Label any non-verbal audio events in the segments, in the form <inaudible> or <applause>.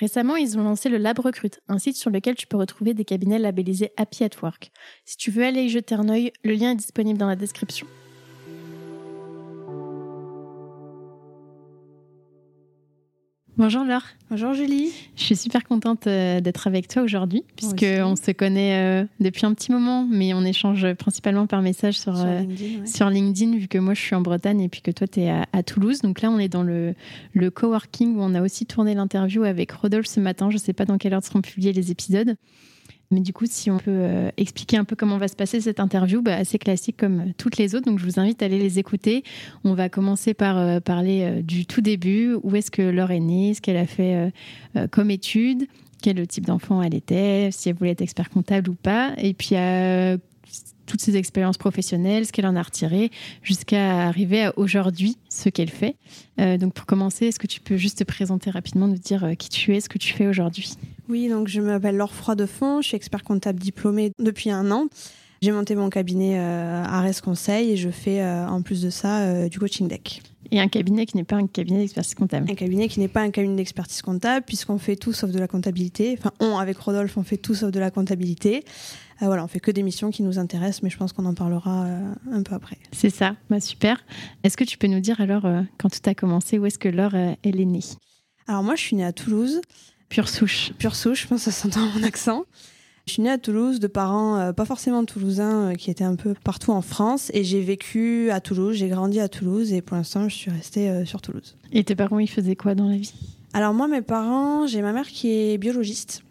Récemment, ils ont lancé le Lab Recrute, un site sur lequel tu peux retrouver des cabinets labellisés Happy at Work. Si tu veux aller y jeter un œil, le lien est disponible dans la description. Bonjour Laure. Bonjour Julie. Je suis super contente euh, d'être avec toi aujourd'hui, puisqu'on se connaît euh, depuis un petit moment, mais on échange principalement par message sur, sur, euh, LinkedIn, sur LinkedIn, vu que moi je suis en Bretagne et puis que toi tu es à, Toulouse. Donc là, on est dans le, le coworking où on a aussi tourné l'interview avec Rodolphe ce matin. Je ne sais pas dans quelle heure seront publiés les épisodes. Mais du coup, si on peut euh, expliquer un peu comment va se passer cette interview, bah, assez classique comme euh, toutes les autres. Donc, je vous invite à aller les écouter. On va commencer par euh, parler du tout début. Où est-ce que Laure est née? Ce qu'elle a fait comme étude? Quel type d'enfant elle était, si elle voulait être expert comptable ou pas, et puis toutes ses expériences professionnelles, ce qu'elle en a retiré, jusqu'à arriver à aujourd'hui, ce qu'elle fait. donc pour commencer, est-ce que tu peux juste te présenter rapidement, nous dire qui tu es, ce que tu fais aujourd'hui? Oui, donc je m'appelle Laure Froidefond, je suis expert comptable diplômée depuis un an. J'ai monté mon cabinet euh, Ares Conseil et je fais euh, en plus de ça euh, du coaching deck. Et un cabinet qui n'est pas un cabinet d'expertise comptable. Un cabinet qui n'est pas un cabinet d'expertise comptable puisqu'on fait tout sauf de la comptabilité. Enfin, on, avec Rodolphe, on fait tout sauf de la comptabilité. voilà, on fait que des missions qui nous intéressent, mais je pense qu'on en parlera un peu après. C'est ça, bah, super. Est-ce que tu peux nous dire alors, quand tout a commencé, où est-ce que Laure, elle est née? Alors moi, je suis née à Toulouse. Pure souche. Pure souche, je pense que ça s'entend mon accent. Je suis née à Toulouse de parents euh, pas forcément toulousains euh, qui étaient un peu partout en France et j'ai vécu à Toulouse, j'ai grandi à Toulouse et pour l'instant je suis restée euh, sur Toulouse. Et tes parents ils faisaient quoi dans la vie? Alors moi mes parents, j'ai ma mère qui est biologiste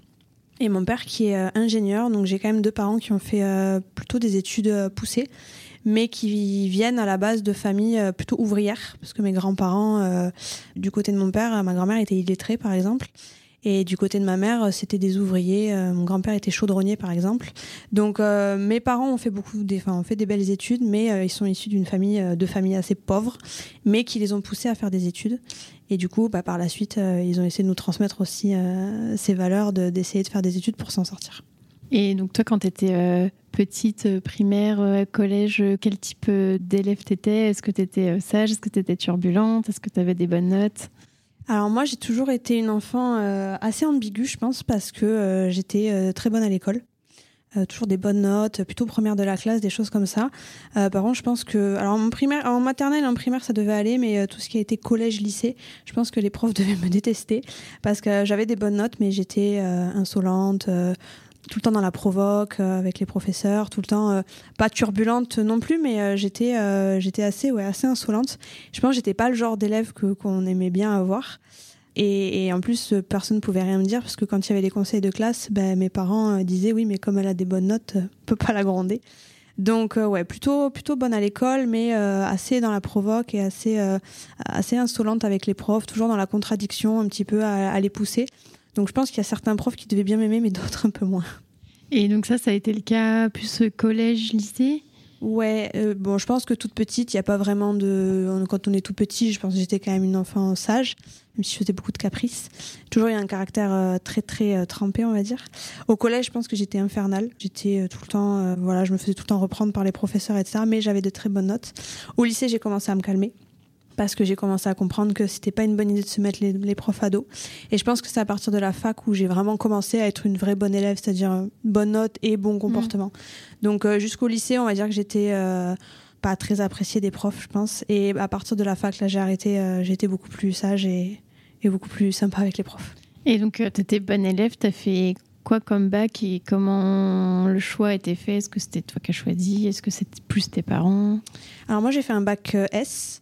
et mon père qui est ingénieur donc j'ai quand même deux parents qui ont fait plutôt des études poussées mais qui viennent à la base de familles plutôt ouvrières parce que mes grands-parents du côté de mon père, ma grand-mère était illettrée par exemple et du côté de ma mère, c'était des ouvriers. Euh, mon grand-père était chaudronnier, par exemple. Donc, euh, mes parents ont fait beaucoup, des, enfin, ont fait des belles études, mais euh, ils sont issus d'une famille, de familles assez pauvres, mais qui les ont poussés à faire des études. Et du coup, bah, par la suite, ils ont essayé de nous transmettre aussi ces valeurs, d'essayer de, faire des études pour s'en sortir. Et donc, toi, quand tu étais petite, primaire, collège, quel type d'élève t'étais? Est-ce que tu étais sage? Est-ce que tu étais turbulente? Est-ce que tu avais des bonnes notes? Alors moi, j'ai toujours été une enfant euh, assez ambiguë, je pense, parce que euh, j'étais euh, très bonne à l'école. toujours des bonnes notes, plutôt première de la classe, des choses comme ça. par contre, je pense que, alors en primaire, en maternelle, en primaire, ça devait aller, mais tout ce qui a été collège, lycée, je pense que les profs <laughs> devaient me détester parce que j'avais des bonnes notes, mais j'étais insolente, tout le temps dans la provoque euh, avec les professeurs, tout le temps euh, pas turbulente non plus, mais euh, j'étais j'étais assez ouais assez insolente. Je pense que j'étais pas le genre d'élève que qu'on aimait bien avoir. Et, et, en plus, personne ne pouvait rien me dire parce que quand il y avait des conseils de classe, ben, mes parents disaient oui, mais comme elle a des bonnes notes, on peut pas la gronder. Donc ouais, plutôt plutôt bonne à l'école, mais assez dans la provoque et assez assez insolente avec les profs, toujours dans la contradiction, un petit peu à, à les pousser. Donc je pense qu'il y a certains profs qui devaient bien m'aimer, mais d'autres un peu moins. Et donc ça, ça a été le cas plus collège, lycée? Ouais, euh, bon, je pense que toute petite, il n'y a pas vraiment de. Quand on est tout petit, je pense que j'étais quand même une enfant sage, même si je faisais beaucoup de caprices. Toujours, il y a un caractère euh, très, très euh, trempé, on va dire. Au collège, je pense que j'étais infernale. J'étais tout le temps. voilà, je me faisais tout le temps reprendre par les professeurs, etc. Mais j'avais de très bonnes notes. Au lycée, j'ai commencé à me calmer parce que j'ai commencé à comprendre que c'était pas une bonne idée de se mettre les, profs à dos. Et je pense que c'est à partir de la fac où j'ai vraiment commencé à être une vraie bonne élève, c'est-à-dire bonne note et bon comportement. Mmh. Donc euh, jusqu'au lycée, on va dire que j'étais euh, pas très appréciée des profs, je pense. Et à partir de la fac, là, j'ai arrêté, euh, j'étais beaucoup plus sage et, et, beaucoup plus sympa avec les profs. Et donc, tu étais bonne élève, tu as fait quoi comme bac et comment le choix a été fait? Est-ce que c'était toi qui as choisi? Est-ce que c'était plus tes parents? Alors moi j'ai fait un bac S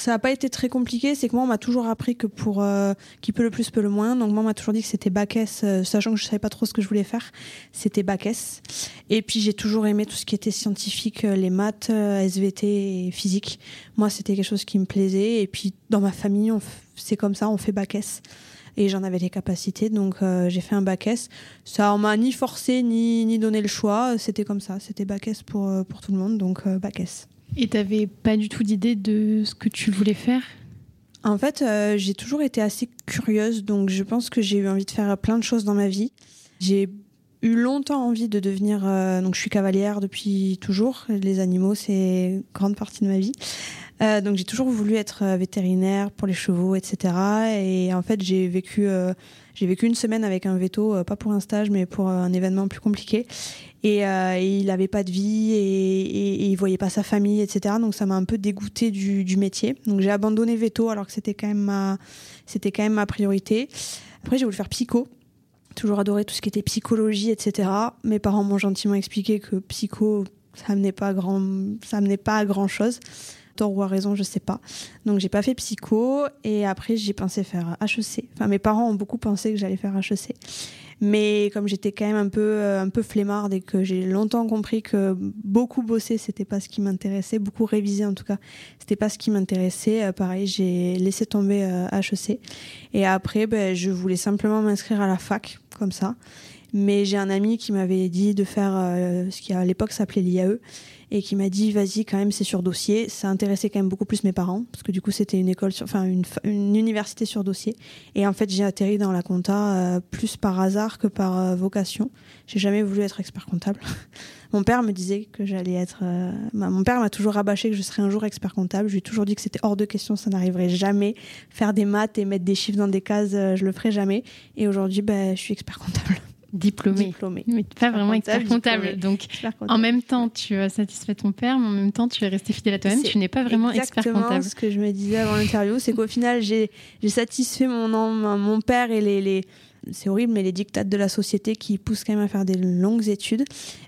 ça n'a pas été très compliqué, c'est que moi on m'a toujours appris que pour euh, qui peut le plus peut le moins. Donc moi on m'a toujours dit que c'était bac S, euh, sachant que je savais pas trop ce que je voulais faire, c'était bac S. Et puis j'ai toujours aimé tout ce qui était scientifique, euh, les maths, SVT et physique. Moi c'était quelque chose qui me plaisait. Et puis dans ma famille c'est comme ça, on fait bac S. Et j'en avais les capacités, donc j'ai fait un bac S. Ça on m'a ni forcé ni, ni donné le choix, c'était comme ça, c'était bac S pour, pour tout le monde, donc bac S. Et tu n'avais pas du tout d'idée de ce que tu voulais faire? En fait, euh, j'ai toujours été assez curieuse, donc je pense que j'ai eu envie de faire plein de choses dans ma vie. J'ai eu longtemps envie de devenir. Euh, donc, je suis cavalière depuis toujours. Les animaux, c'est grande partie de ma vie. Euh, donc, j'ai toujours voulu être vétérinaire pour les chevaux, etc. Et en fait, j'ai vécu. j'ai vécu une semaine avec un veto, pas pour un stage, mais pour un événement plus compliqué. Euh, et, il n'avait pas de vie et, et, il voyait pas sa famille, etc. Donc ça m'a un peu dégoûté du, métier. Donc j'ai abandonné veto alors que c'était quand même ma, quand même ma priorité. Après j'ai voulu faire psycho. Toujours adoré tout ce qui était psychologie, etc. Mes parents m'ont gentiment expliqué que psycho, ça menait pas pas à grand chose. Tort ou à raison, je sais pas. Donc j'ai pas fait psycho et après j'ai pensé faire HEC. Enfin mes parents ont beaucoup pensé que j'allais faire HEC. Mais comme j'étais quand même un peu, euh, un peu flemmarde et que j'ai longtemps compris que beaucoup bosser, c'était pas ce qui m'intéressait, beaucoup réviser en tout cas, c'était pas ce qui m'intéressait. Euh, pareil, j'ai laissé tomber HEC. Euh, et après, ben, je voulais simplement m'inscrire à la fac, comme ça. Mais j'ai un ami qui m'avait dit de faire ce qui à l'époque s'appelait l'IAE et qui m'a dit vas-y quand même c'est sur dossier. Ça intéressait quand même beaucoup plus mes parents parce que du coup c'était une école, enfin une, une, université sur dossier. Et en fait j'ai atterri dans la compta euh, plus par hasard que par euh, vocation. J'ai jamais voulu être expert comptable. <laughs> mon père me disait que j'allais être. Euh, mon père m'a toujours rabâché que je serais un jour expert comptable. Je lui ai toujours dit que c'était hors de question, ça n'arriverait jamais. Faire des maths et mettre des chiffres dans des cases, je le ferai jamais. Et aujourd'hui, ben, je suis expert comptable. Diplômé. Diplômé. Mais pas vraiment expert comptable. Donc, en même temps, tu as satisfait ton père, mais en même temps, tu es resté fidèle à toi-même. Tu n'es pas vraiment expert comptable. ce que je me disais avant l'interview, c'est qu'au final, j'ai satisfait mon, mon père et les, les c'est horrible, mais les dictats de la société qui poussent quand même à faire des longues études.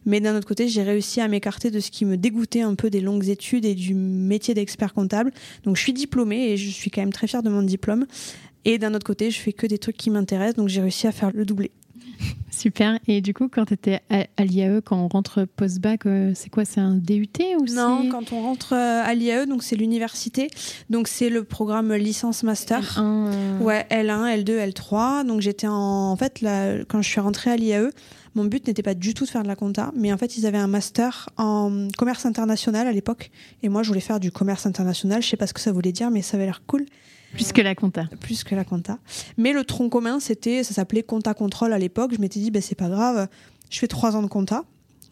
Mais d'un autre côté, j'ai réussi à m'écarter de ce qui me dégoûtait un peu des longues études et du métier d'expert comptable. Donc, je suis diplômée et je suis quand même très fière de mon diplôme. Et d'un autre côté, je fais que des trucs qui m'intéressent, donc j'ai réussi à faire le doublé. Super. Et du coup, quand tu étais à, l'IAE, quand on rentre post-bac, euh, c'est quoi C'est un DUT ou Non, quand on rentre euh, à l'IAE, donc c'est l'université. Donc c'est le programme licence master. L1, euh. Ouais, L1, L2, L3. Donc j'étais en. En fait, là, quand je suis rentrée à l'IAE, mon but n'était pas du tout de faire de la compta, mais en fait, ils avaient un master en commerce international à l'époque. Et moi, je voulais faire du commerce international. Je sais pas ce que ça voulait dire, mais ça avait l'air cool. Plus que la compta. Plus que la compta. Mais le tronc commun, c'était, ça s'appelait compta contrôle à l'époque. Je m'étais dit, ben, c'est pas grave, je fais trois ans de compta.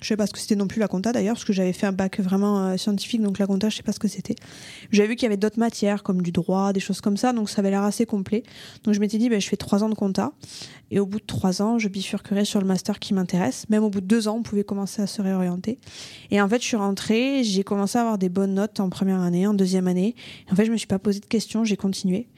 Je sais pas ce que c'était non plus la compta d'ailleurs, parce que j'avais fait un bac vraiment euh, scientifique, donc la compta, je sais pas ce que c'était. J'avais vu qu'il y avait d'autres matières, comme du droit, des choses comme ça, donc ça avait l'air assez complet. Donc je m'étais dit, ben, je fais trois ans de compta, et au bout de trois ans, je bifurquerai sur le master qui m'intéresse. Même au bout de deux ans, on pouvait commencer à se réorienter. Et en fait, je suis rentrée, j'ai commencé à avoir des bonnes notes en première année, en deuxième année. en fait, je me suis pas posé de questions, j'ai continué.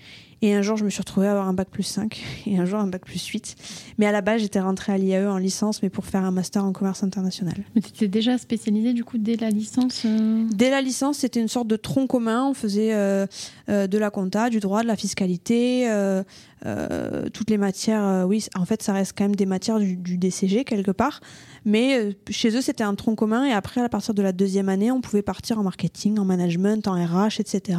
Et un jour, je me suis retrouvée à avoir un bac plus 5 et un jour un bac plus 8. Mais à la base, j'étais rentrée à l'IAE en licence, mais pour faire un master en commerce international. Mais tu étais déjà spécialisée du coup dès la licence euh Dès la licence, c'était une sorte de tronc commun. On faisait euh, euh, de la compta, du droit, de la fiscalité, toutes les matières. oui, en fait, ça reste quand même des matières du, DCG quelque part. Mais chez eux, c'était un tronc commun. Et après, à partir de la deuxième année, on pouvait partir en marketing, en management, en RH, etc.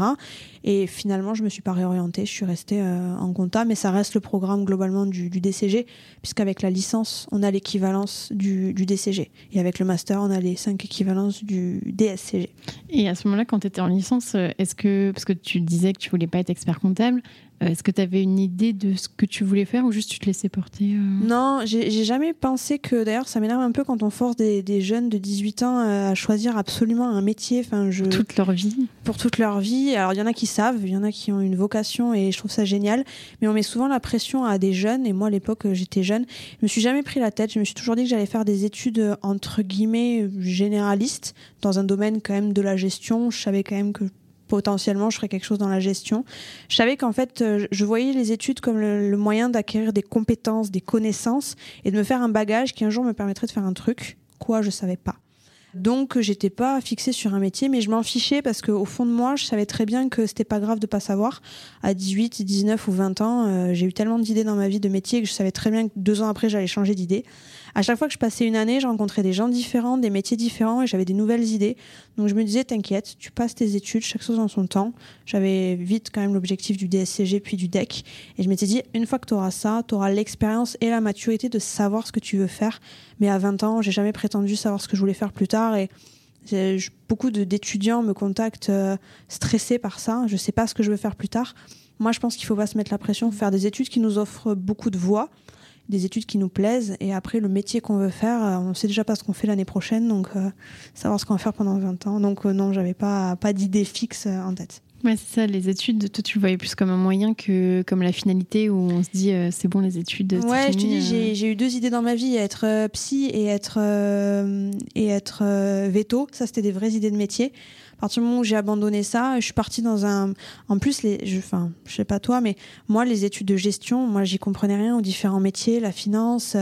Et finalement, je me suis pas réorientée. Je suis rester euh, en compta, mais ça reste le programme globalement du, DCG, puisqu'avec la licence, on a l'équivalence du, du, DCG. Et avec le master, on a les cinq équivalences du DSCG. Et à ce moment-là, quand tu étais en licence, euh, est-ce que, parce que tu disais que tu voulais pas être expert comptable, euh, est-ce que tu avais une idée de ce que tu voulais faire ou juste tu te laissais porter euh? Non, j'ai jamais pensé que. D'ailleurs, ça m'énerve un peu quand on force des, jeunes de 18 ans euh, à choisir absolument un métier. Enfin, je... Pour toute leur vie. Pour toute leur vie. Alors, il y en a qui savent, il y en a qui ont une vocation et je trouve ça génial. Mais on met souvent la pression à des jeunes. Et moi, à l'époque, j'étais jeune. Je me suis jamais pris la tête. Je me suis toujours dit que j'allais faire des études entre guillemets généralistes dans un domaine quand même de la gestion. Je savais quand même que potentiellement je ferais quelque chose dans la gestion. Je savais qu'en fait, euh, je voyais les études comme le, moyen d'acquérir des compétences, des connaissances et de me faire un bagage qui un jour me permettrait de faire un truc. Quoi, je savais pas. Donc j'étais pas fixée sur un métier, mais je m'en fichais parce qu'au fond de moi, je savais très bien que c'était pas grave de pas savoir. À 18, 19 ou 20 ans, euh, j'ai eu tellement d'idées dans ma vie de métier que je savais très bien que deux ans après, j'allais changer d'idée à chaque fois que je passais une année, je rencontrais des gens différents, des métiers différents et j'avais des nouvelles idées. Donc je me disais, t'inquiète, tu passes tes études, chaque chose en son temps. J'avais vite quand même l'objectif du DSCG puis du DEC. Et je m'étais dit, une fois que tu auras ça, tu auras l'expérience et la maturité de savoir ce que tu veux faire. Mais à 20 ans, j'ai jamais prétendu savoir ce que je voulais faire plus tard et beaucoup d'étudiants me contactent euh, stressés par ça. Je sais pas ce que je veux faire plus tard. Moi, je pense qu'il faut pas se mettre la pression, faire des études qui nous offrent beaucoup de voies des études qui nous plaisent. Et après, le métier qu'on veut faire, euh, on sait déjà pas ce qu'on fait l'année prochaine, donc euh, savoir ce qu'on va faire pendant 20 ans. Donc euh, non, j'avais pas, pas d'idée fixe en tête. Ouais, c'est ça, les études, toi tu le voyais plus comme un moyen que comme la finalité où on se dit c'est bon les études. Ouais, je te dis, j'ai eu deux idées dans ma vie, être psy et être, et être veto. Ça, c'était des vraies idées de métier partir du moment où j'ai abandonné ça, je suis partie dans un. En plus, les, je, enfin, je sais pas toi, mais moi, les études de gestion, moi, j'y comprenais rien aux différents métiers, la finance,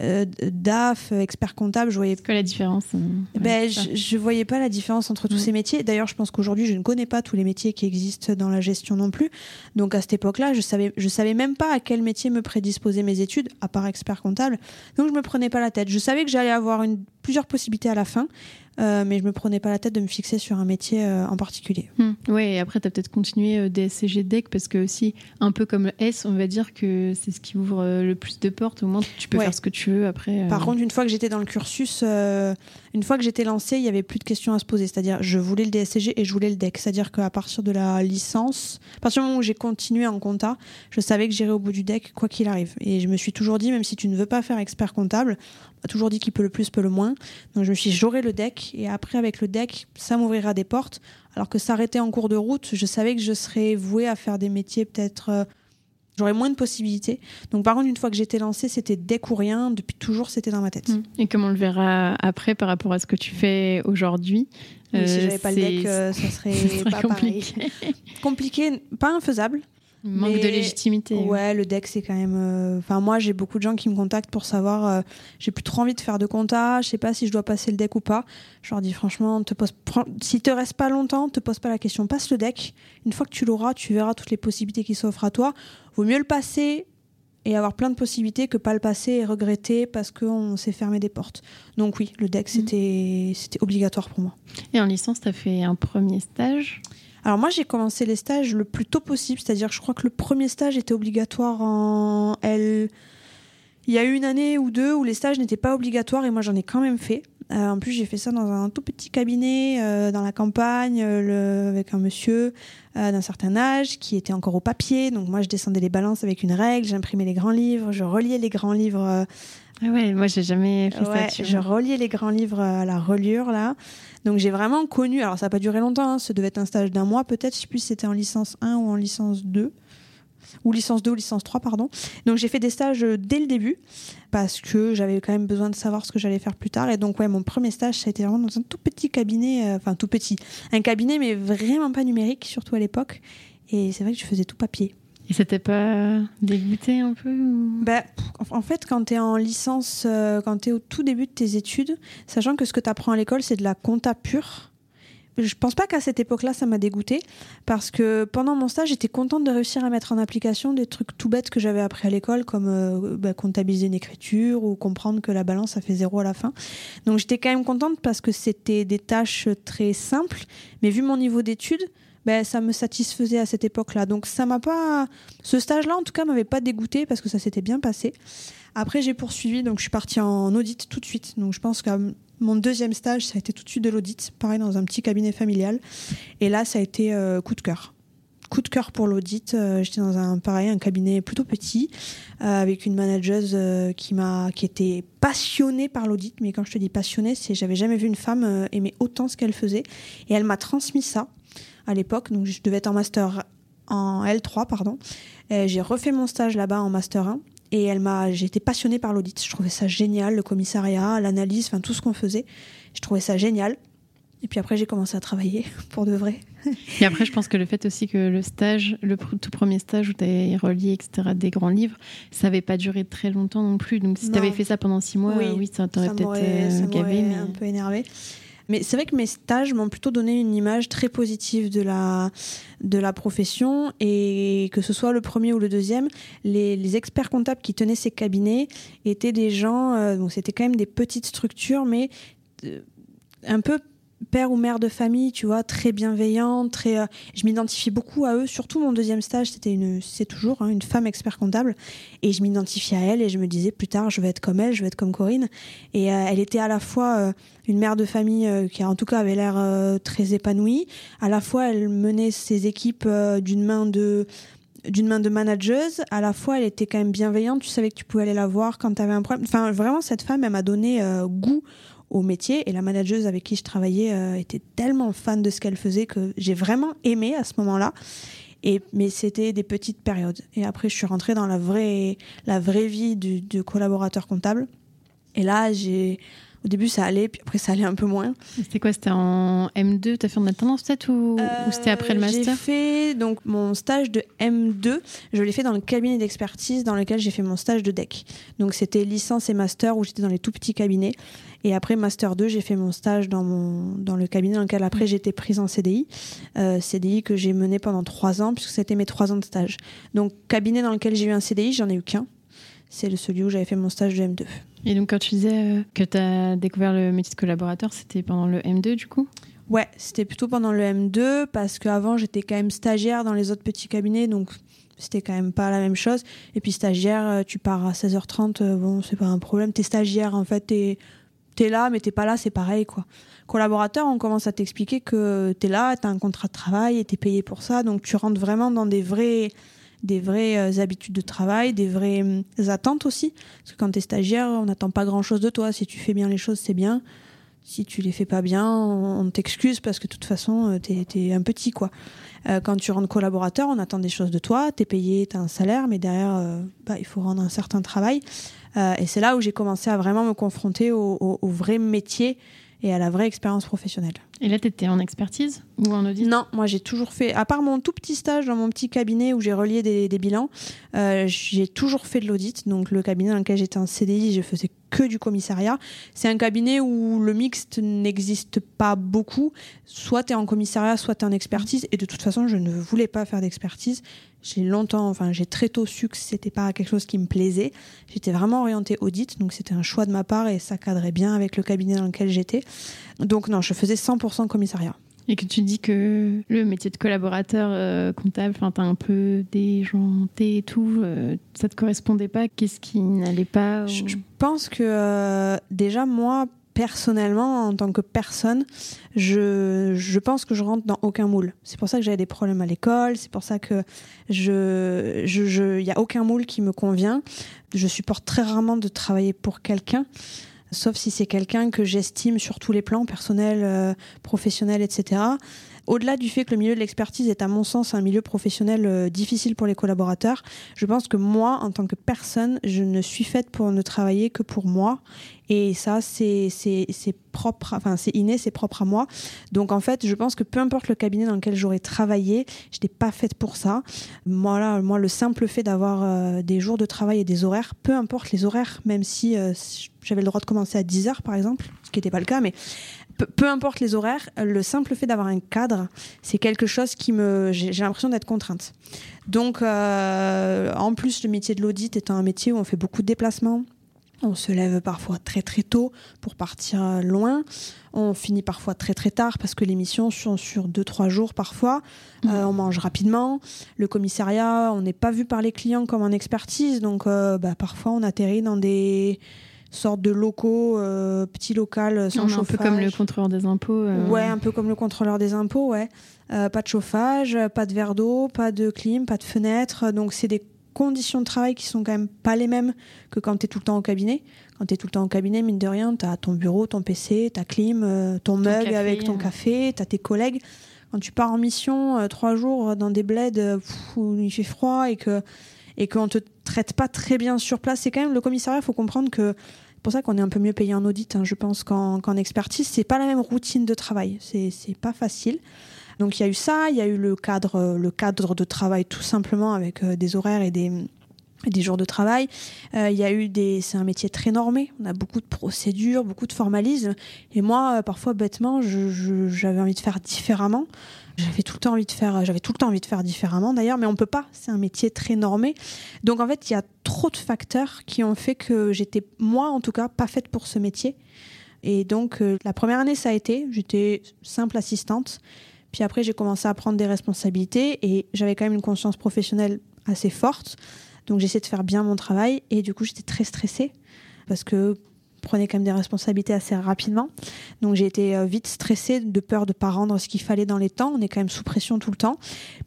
euh, DAF, expert comptable, je voyais. La différence euh, ben, je, je, voyais pas la différence entre tous ces métiers. D'ailleurs, je pense qu'aujourd'hui, je ne connais pas tous les métiers qui existent dans la gestion non plus. Donc, à cette époque-là, je savais, je savais même pas à quel métier me prédisposer mes études, à part expert comptable. Donc, je me prenais pas la tête. Je savais que j'allais avoir une, plusieurs possibilités à la fin. Euh, mais je me prenais pas la tête de me fixer sur un métier euh, en particulier. Hmm. Oui, et après, tu as peut-être continué euh, DSCG DEC parce que aussi, un peu comme le S, on va dire que c'est ce qui ouvre le plus de portes. Au moins, tu peux faire ce que tu veux après. Par contre, une fois que j'étais dans le cursus, une fois que j'étais lancée, il y avait plus de questions à se poser. C'est-à-dire, je voulais le DSCG et je voulais le DEC. C'est-à-dire qu'à partir de la licence, à partir du moment où j'ai continué en compta, je savais que j'irais au bout du DEC quoi qu'il arrive. Et je me suis toujours dit, même si tu ne veux pas faire expert comptable, on toujours dit qu'il peut le plus, peut le moins. Donc je me suis dit, j'aurai le DEC et après, avec le DEC, ça m'ouvrira des portes. Alors que s'arrêter en cours de route, je savais que je serais vouée à faire des métiers peut-être euh, J'aurais moins de possibilités. Donc, par contre, une fois que j'étais lancée, c'était dès ou rien. Depuis toujours, c'était dans ma tête. Mmh. Et comme on le verra après par rapport à ce que tu fais aujourd'hui si euh, j'avais pas le deck, euh, ça serait, <laughs> pas compliqué. pareil. compliqué, pas infaisable. Manque de légitimité. Ouais, le deck, c'est quand même. Euh, enfin, moi, j'ai beaucoup de gens qui me contactent pour savoir. j'ai plus trop envie de faire de compta. Je sais pas si je dois passer le deck ou pas. Je leur dis franchement, te pose, si te reste pas longtemps, te pose pas la question. Passe le deck. Une fois que tu l'auras, tu verras toutes les possibilités qui s'offrent à toi vaut mieux le passer et avoir plein de possibilités que pas le passer et regretter parce qu'on s'est fermé des portes. Donc oui, le deck, mhm. c'était obligatoire pour moi. Et en licence, tu as fait un premier stage? Alors moi j'ai commencé les stages le plus tôt possible, c'est-à-dire je crois que le premier stage était obligatoire en L. Il y a eu une année ou deux où les stages n'étaient pas obligatoires et moi j'en ai quand même fait. Euh, en plus, j'ai fait ça dans un tout petit cabinet euh, dans la campagne euh, avec un monsieur d'un certain âge qui était encore au papier. Donc moi, je descendais les balances avec une règle, j'imprimais les grands livres, je reliais les grands livres. Ah ouais, moi j'ai jamais fait ça. Je reliais les grands livres à la reliure là. Donc j'ai vraiment connu. Alors ça n'a pas duré longtemps. Hein, ça devait être un stage d'un mois peut-être. Je sais plus si c'était en licence 1 ou en licence 2 ou licence 2 ou licence 3, pardon. Donc j'ai fait des stages euh, dès le début parce que j'avais quand même besoin de savoir ce que j'allais faire plus tard. Et donc, ouais, mon premier stage, ça a été vraiment dans un tout petit cabinet, euh, enfin tout petit, un cabinet, mais vraiment pas numérique, surtout à l'époque. Et c'est vrai que je faisais tout papier. Et c'était pas dégoûté un peu bah, En fait, quand tu es en licence, euh, quand tu es au tout début de tes études, sachant que ce que tu apprends à l'école, c'est de la compta pure, je pense pas qu'à cette époque-là, ça m'a dégoûté parce que pendant mon stage, j'étais contente de réussir à mettre en application des trucs tout bêtes que j'avais appris à l'école, comme euh, bah, comptabiliser une écriture ou comprendre que la balance, ça fait zéro à la fin. Donc j'étais quand même contente parce que c'était des tâches très simples, mais vu mon niveau d'études, ben, ça me satisfaisait à cette époque-là. Donc ça m'a pas, ce stage-là en tout cas m'avait pas dégoûté parce que ça s'était bien passé. Après j'ai poursuivi, donc je suis partie en audit tout de suite. Donc je pense que mon deuxième stage, ça a été tout de suite de l'audit, pareil dans un petit cabinet familial. Et là, ça a été euh, coup de cœur. Coup de cœur pour l'audit. Euh, j'étais dans un pareil, un cabinet plutôt petit, euh, avec une manageuse qui m'a, qui était passionnée par l'audit. Mais quand je te dis passionnée, c'est j'avais jamais vu une femme aimer autant ce qu'elle faisait. Et elle m'a transmis ça à l'époque. Donc je devais être en master en L3, pardon. J'ai refait mon stage là-bas en master 1 et elle m'a, j'étais passionnée par l'audit. Je trouvais ça génial, le commissariat, l'analyse, enfin tout ce qu'on faisait. Je trouvais ça génial. Et puis après, j'ai commencé à travailler <laughs> pour de vrai. Et après, je pense que le fait aussi que le stage, le tout premier stage où tu as relié, etc., des grands livres, ça n'avait pas duré très longtemps non plus. Donc si tu avais fait ça pendant six mois, oui, ça t'aurait peut-être euh, gavé. Mais... un peu énervé. Mais c'est vrai que mes stages m'ont plutôt donné une image très positive de la, de la profession et que ce soit le premier ou le deuxième, les, experts comptables qui tenaient ces cabinets étaient des gens, euh, c'était quand même des petites structures, mais euh, un peu père ou mère de famille, tu vois, très bienveillant, très. Euh, je m'identifie beaucoup à eux. Surtout mon deuxième stage, c'était une, c'est toujours hein, une femme expert comptable, et je m'identifiais à elle et je me disais plus tard, je vais être comme elle, je vais être comme Corinne. Et euh, elle était à la fois euh, une mère de famille qui, en tout cas, avait l'air très épanouie. À la fois, elle menait ses équipes d'une main de d'une main de manageuse, à la fois elle était quand même bienveillante, tu savais que tu pouvais aller la voir quand tu avais un problème. Enfin, vraiment, cette femme, elle m'a donné goût au métier. Et la manageuse avec qui je travaillais euh, était tellement fan de ce qu'elle faisait que j'ai vraiment aimé à ce moment-là. Et, mais c'était des petites périodes. Et après, je suis rentrée dans la vraie, la vraie vie du, du collaborateur comptable. Et là, j'ai au début, ça allait, puis après, ça allait un peu moins. C'était quoi C'était en M2 Tu as fait une alternance peut-être ou, c'était après le master J'ai fait donc mon stage de M2. Je l'ai fait dans le cabinet d'expertise dans lequel j'ai fait mon stage de DEC. Donc c'était licence et master où j'étais dans les tout petits cabinets. Et après master 2, j'ai fait mon stage dans, mon, dans le cabinet dans lequel après j'étais prise en CDI. Euh, CDI que j'ai mené pendant trois ans puisque c'était mes trois ans de stage. Donc cabinet dans lequel j'ai eu un CDI, j'en ai eu qu'un. C'est celui où j'avais fait mon stage de M2. Et donc, quand tu disais euh, que tu as découvert le métier de collaborateur, c'était pendant le M2 du coup? Ouais, c'était plutôt pendant le M2 parce qu'avant, j'étais quand même stagiaire dans les autres petits cabinets, donc c'était quand même pas la même chose. Et puis, stagiaire, euh, tu pars à 16h30, euh, bon, c'est pas un problème. T'es stagiaire, en fait, t'es es là, mais t'es pas là, c'est pareil, quoi. Collaborateur, on commence à t'expliquer que t'es là, t'as un contrat de travail et t'es payé pour ça, donc tu rentres vraiment dans des vrais des vraies euh, habitudes de travail, des vraies hum, attentes aussi. Parce que quand tu es stagiaire, on n'attend pas grand-chose de toi. Si tu fais bien les choses, c'est bien. Si tu les fais pas bien, on t'excuse parce que de toute façon, tu es, un petit. quoi. Euh, quand tu rentres collaborateur, on attend des choses de toi. Tu es payé, tu as un salaire, mais derrière, euh, bah, il faut rendre un certain travail. et c'est là où j'ai commencé à vraiment me confronter au vrai métier et à la vraie expérience professionnelle. Et là, tu étais en expertise ou en audit? Non, moi j'ai toujours fait, à part mon tout petit stage dans mon petit cabinet où j'ai relié des, bilans, euh, j'ai toujours fait de l'audit. Donc le cabinet dans lequel j'étais en CDI, je faisais que du commissariat. C'est un cabinet où le mixte n'existe pas beaucoup. Soit tu es en commissariat, soit tu es en expertise. Et de toute façon, je ne voulais pas faire d'expertise. J'ai longtemps, enfin j'ai très tôt su que c'était pas quelque chose qui me plaisait. J'étais vraiment orientée audit, donc c'était un choix de ma part et ça cadrait bien avec le cabinet dans lequel j'étais. Donc non, je faisais 100% commissariat. Et que tu dis que le métier de collaborateur euh, comptable, enfin, t'as un peu déjanté et tout, euh, ça te correspondait pas? Qu'est-ce qui n'allait pas je, pense que euh, déjà, moi, personnellement, en tant que personne, je, je pense que je rentre dans aucun moule. C'est pour ça que j'avais des problèmes à l'école, c'est pour ça que je, je, je, a aucun moule qui me convient. Je supporte très rarement de travailler pour quelqu'un sauf si c'est quelqu'un que j'estime sur tous les plans, personnel, euh, professionnel, etc. Au-delà du fait que le milieu de l'expertise est à mon sens un milieu professionnel euh, difficile pour les collaborateurs, je pense que moi, en tant que personne, je ne suis faite pour ne travailler que pour moi. Et ça, c'est propre, enfin c'est inné, c'est propre à moi. Donc en fait, je pense que peu importe le cabinet dans lequel j'aurais travaillé, je n'étais pas faite pour ça. Moi, moi, le simple fait d'avoir euh, des jours de travail et des horaires, peu importe les horaires, même si euh, j'avais le droit de commencer à 10 heures par exemple, ce qui n'était pas le cas, mais peu, importe les horaires, le simple fait d'avoir un cadre, c'est quelque chose qui me. J'ai l'impression d'être contrainte. Donc, euh, en plus, le métier de l'audit est un métier où on fait beaucoup de déplacements. On se lève parfois très très tôt pour partir loin. On finit parfois très très tard parce que les missions sont sur 2-3 jours parfois. Mmh. Euh, on mange rapidement. Le commissariat, on n'est pas vu par les clients comme en expertise. Donc euh, bah, parfois on atterrit dans des sorte de locaux, euh, petit local sans chauffage. Un peu comme le contrôleur des impôts. Euh. Ouais, un peu comme le contrôleur des impôts, ouais. Euh, pas de chauffage, pas de verre d'eau, pas de clim, pas de fenêtre. Donc c'est des conditions de travail qui sont quand même pas les mêmes que quand tu es tout le temps au cabinet. Quand tu es tout le temps au cabinet, mine de rien, tu as ton bureau, ton PC, ta clim, ton, mug avec ton café, tu as tes collègues. Quand tu pars en mission trois jours dans des bleds où il fait froid et que et qu'on te traite pas très bien sur place, c'est quand même le commissariat, il faut comprendre que pour ça qu'on est un peu mieux payé en audit, hein, je pense, qu'en expertise. C'est pas la même routine de travail. C'est pas facile. Donc il y a eu ça, il y a eu le cadre, le cadre de travail tout simplement avec des horaires et des, jours de travail. Euh, il y a eu des, c'est un métier très normé. On a beaucoup de procédures, beaucoup de formalismes. Et moi, euh, parfois bêtement, j'avais envie de faire différemment. J'avais tout le temps envie de faire, j'avais tout le temps envie de faire différemment d'ailleurs, mais on peut pas. C'est un métier très normé. Donc en fait, il y a trop de facteurs qui ont fait que j'étais, moi en tout cas, pas faite pour ce métier. Et donc euh, la première année, ça a été. J'étais simple assistante. Puis après, j'ai commencé à prendre des responsabilités et j'avais quand même une conscience professionnelle assez forte. Donc j'essaie de faire bien mon travail et du coup j'étais très stressée parce que prenait quand même des responsabilités assez rapidement. Donc j'ai été euh, vite stressée de peur de pas rendre ce qu'il fallait dans les temps. On est quand même sous pression tout le temps.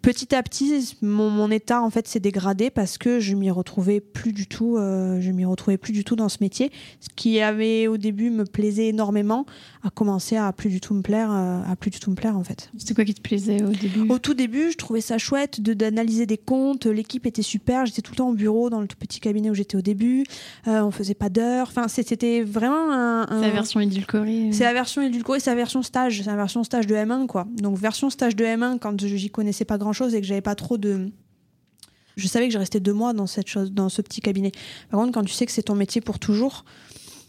Petit à petit, mon, mon état en fait s'est dégradé parce que je m'y retrouvais plus du tout. Euh, je m'y retrouvais plus du tout dans ce métier. Ce qui avait au début me plaisait énormément a commencé à plus du tout me plaire, euh, à plus du tout me plaire en fait. C'était quoi qui te plaisait au début? Au tout début, je trouvais ça chouette de d'analyser des comptes. L'équipe était super. J'étais tout le temps au bureau dans le tout petit cabinet où j'étais au début. Euh, on faisait pas d'heures. Enfin, c'était vraiment un. C'est la version édulcorée. C'est la version édulcorée, c'est la version stage, c'est la version stage de M1 quoi. Donc version stage de M1 quand j'y connaissais pas grand chose et que j'avais pas trop de je savais que je restais deux mois dans cette chose, dans ce petit cabinet. Par contre, quand tu sais que c'est ton métier pour toujours,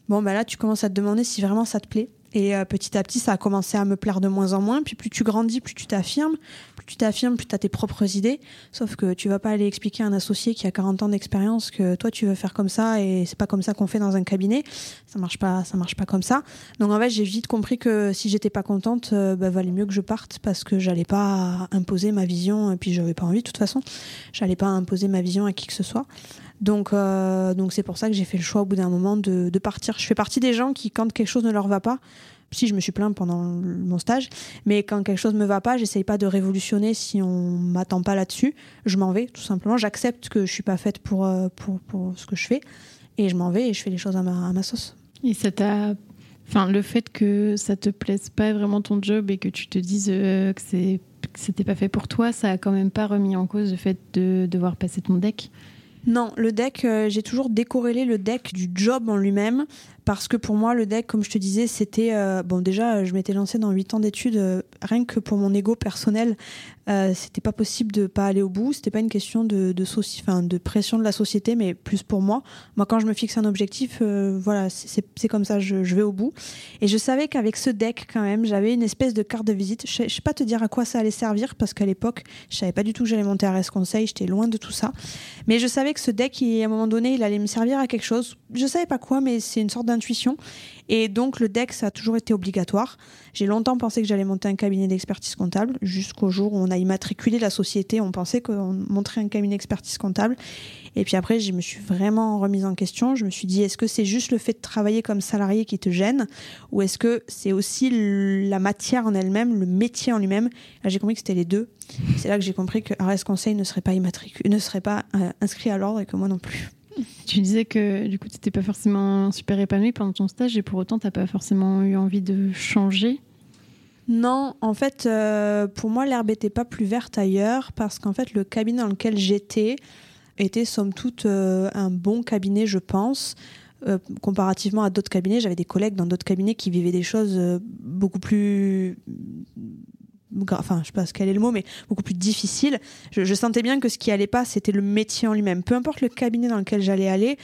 bon bah là, tu commences à te demander si vraiment ça te plaît. Et euh, petit à petit, ça a commencé à me plaire de moins en moins. Puis plus tu grandis, plus tu t'affirmes. Plus tu t'affirmes, plus tu as tes propres idées. Sauf que tu vas pas aller expliquer à un associé qui a 40 ans d'expérience que toi, tu veux faire comme ça et c'est pas comme ça qu'on fait dans un cabinet. Ça marche pas, ça marche pas comme ça. Donc en fait, j'ai vite compris que si j'étais pas contente, euh, bah, valait mieux que je parte parce que j'allais pas imposer ma vision. Et puis j'avais pas envie de toute façon. J'allais pas imposer ma vision à qui que ce soit. Donc, euh, donc c'est pour ça que j'ai fait le choix au bout d'un moment de, de, partir. Je fais partie des gens qui, quand quelque chose ne leur va pas, si je me suis plaint pendant mon stage, mais quand quelque chose ne me va pas, j'essaye pas de révolutionner si on m'attend pas là-dessus. Je m'en vais, tout simplement. J'accepte que je suis pas faite pour, euh, pour, pour, ce que je fais et je m'en vais et je fais les choses à ma, sauce. Et ça t'a Enfin, le fait que ça te plaise pas vraiment ton job et que tu te dises euh, que c'est que c'était pas fait pour toi, ça a quand même pas remis en cause le fait de devoir passer ton deck? Non, le deck, euh, j'ai toujours décorrélé le deck du job en lui-même parce que pour moi, le deck, comme je te disais, c'était. Euh, bon, déjà, je m'étais lancée dans 8 ans d'études, euh, rien que pour mon ego personnel, euh, c'était pas possible de pas aller au bout. C'était pas une question de, de, pression de la société, mais plus pour moi. Moi, quand je me fixe un objectif, voilà, c'est comme ça, je, vais au bout. Et je savais qu'avec ce deck, quand même, j'avais une espèce de carte de visite. Je, je sais pas te dire à quoi ça allait servir, parce qu'à l'époque, je savais pas du tout que j'allais monter à Reste Conseil, j'étais loin de tout ça. Mais je savais que ce deck, à un moment donné, il allait me servir à quelque chose. Je savais pas quoi, mais c'est une sorte Et donc le DEX ça a toujours été obligatoire. J'ai longtemps pensé que j'allais monter un cabinet d'expertise comptable, jusqu'au jour où on a immatriculé la société. On pensait qu'on montrait un cabinet d'expertise comptable. Et puis après, je me suis vraiment remise en question. Je me suis dit, est-ce que c'est juste le fait de travailler comme salarié qui te gêne? Ou est-ce que c'est aussi la matière en elle-même, le métier en lui-même? J'ai compris que c'était les deux. C'est là que j'ai compris que Arès Conseil ne serait pas, ne serait pas euh, inscrit à l'ordre et que moi non plus. Tu disais que du coup, tu n'étais pas forcément super épanouie pendant ton stage et pour autant, tu n'as pas forcément eu envie de changer? Non, en fait, euh, pour moi, l'herbe n'était pas plus verte ailleurs parce qu'en fait, le cabinet dans lequel j'étais était somme toute euh, un bon cabinet, je pense. Euh, comparativement à d'autres cabinets, j'avais des collègues dans d'autres cabinets qui vivaient des choses beaucoup plus enfin je sais pas quel est le mot mais beaucoup plus difficile. Je, sentais bien que ce qui allait pas c'était le métier en lui-même. Peu importe le cabinet dans lequel j'allais aller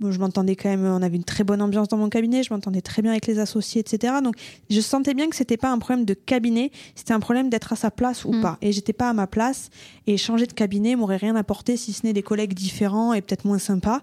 bon, je m'entendais quand même on avait une très bonne ambiance dans mon cabinet je m'entendais très bien avec les associés etc donc je sentais bien que c'était pas un problème de cabinet c'était un problème d'être à sa place ou mm. pas. Et j'étais pas à ma place et changer de cabinet m'aurait rien apporté si ce n'est des collègues différents et peut-être moins sympas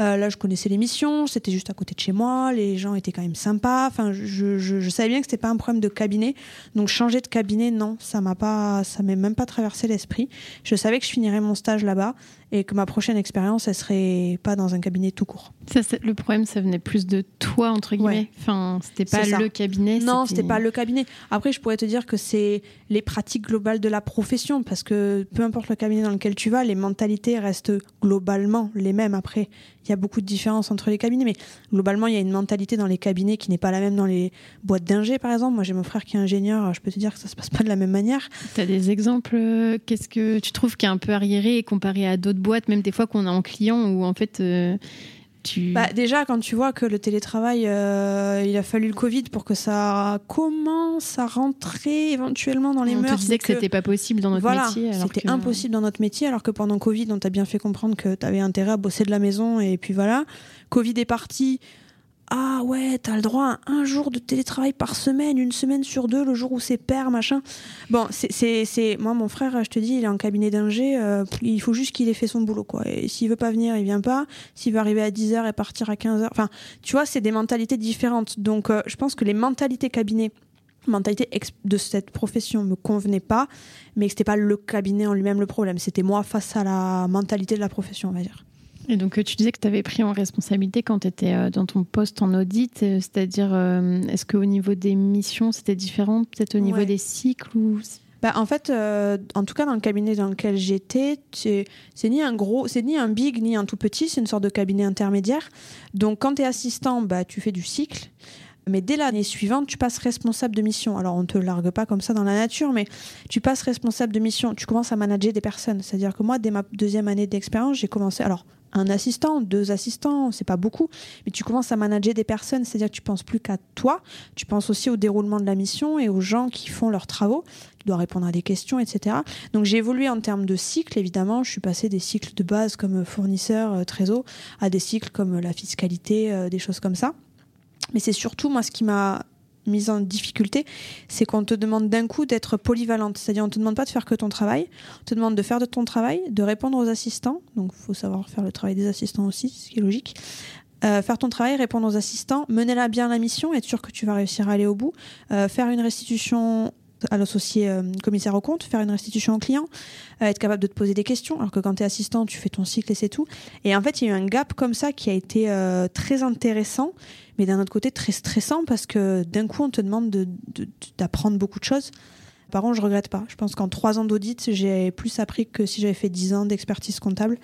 euh, là, je connaissais l'émission, c'était juste à côté de chez moi, les gens étaient quand même sympas. Enfin, je, je, savais bien que c'était pas un problème de cabinet. Donc, changer de cabinet, non, ça m'a pas, ça m'est même pas traversé l'esprit. Je savais que je finirais mon stage là-bas et que ma prochaine expérience, elle serait pas dans un cabinet tout court. Ça, le problème, ça venait plus de toi, entre guillemets. Enfin, c'était pas le cabinet. Non, c'était pas le cabinet. Après, je pourrais te dire que c'est les pratiques globales de la profession, parce que peu importe le cabinet dans lequel tu vas, les mentalités restent globalement les mêmes. Après, il y a beaucoup de différences entre les cabinets, mais globalement, il y a une mentalité dans les cabinets qui n'est pas la même dans les boîtes d'ingé, par exemple. Moi, j'ai mon frère qui est ingénieur, je peux te dire que ça se passe pas de la même manière. Tu as des exemples euh, Qu'est-ce que tu trouves qui est un peu arriéré comparé à d'autres boîtes, même des fois qu'on a en client, où en fait, euh, tu... Bah, déjà, quand tu vois que le télétravail, euh, il a fallu le Covid pour que ça commence à rentrer éventuellement dans les on mœurs. On te disait que, c'était pas possible dans notre voilà, métier. C'était impossible dans notre métier, alors que pendant Covid, on t'a bien fait comprendre que tu avais intérêt à bosser de la maison, et puis voilà. Covid est parti, ah ouais, t'as le droit à un jour de télétravail par semaine, une semaine sur deux, le jour où c'est père, machin. Bon, c'est, moi, mon frère, je te dis, il est en cabinet d'ingé, euh, il faut juste qu'il ait fait son boulot, quoi. Et s'il veut pas venir, il vient pas. S'il veut arriver à 10h et partir à 15h. Enfin, tu vois, c'est des mentalités différentes. Donc, euh, je pense que les mentalités cabinet, mentalité de cette profession me convenait pas, mais que c'était pas le cabinet en lui-même le problème. C'était moi face à la mentalité de la profession, on va dire. Et donc, euh, tu disais que tu avais pris en responsabilité quand tu étais euh, dans ton poste en audit, euh, c'est-à-dire, est-ce qu'au niveau des missions, c'était différent, peut-être au niveau des cycles ou... Bah, en fait, en tout cas dans le cabinet dans lequel j'étais, c'est ni un gros, c'est ni un big ni un tout petit, c'est une sorte de cabinet intermédiaire. Donc quand tu es assistant, bah, tu fais du cycle. Mais dès l'année suivante, tu passes responsable de mission. Alors, on ne te largue pas comme ça dans la nature, mais tu passes responsable de mission. Tu commences à manager des personnes. C'est-à-dire que moi, dès ma deuxième année d'expérience, j'ai commencé. Alors, un assistant, deux assistants, c'est pas beaucoup, mais tu commences à manager des personnes, c'est-à-dire que tu penses plus qu'à toi, tu penses aussi au déroulement de la mission et aux gens qui font leurs travaux, tu dois répondre à des questions, etc. Donc j'ai évolué en termes de cycles, évidemment, je suis passée des cycles de base comme fournisseur, euh, trésor, à des cycles comme la fiscalité, euh, des choses comme ça. Mais c'est surtout, moi, ce qui m'a mise en difficulté, c'est qu'on te demande d'un coup d'être polyvalente. C'est-à-dire, on te demande pas de faire que ton travail, on te demande de faire de ton travail, de répondre aux assistants. Donc, il faut savoir faire le travail des assistants aussi, ce qui est logique. Euh, faire ton travail, répondre aux assistants, mener la bien la mission, être sûr que tu vas réussir à aller au bout, euh, faire une restitution à l'associé euh, commissaire au compte, faire une restitution au client, être capable de te poser des questions, alors que quand tu es assistant, tu fais ton cycle et c'est tout. Et en fait, il y a eu un gap comme ça qui a été très intéressant mais d'un autre côté très stressant parce que d'un coup on te demande d'apprendre beaucoup de choses. Par contre, je regrette pas. Je pense qu'en trois ans d'audit, j'ai plus appris que si j'avais fait dix ans d'expertise comptable.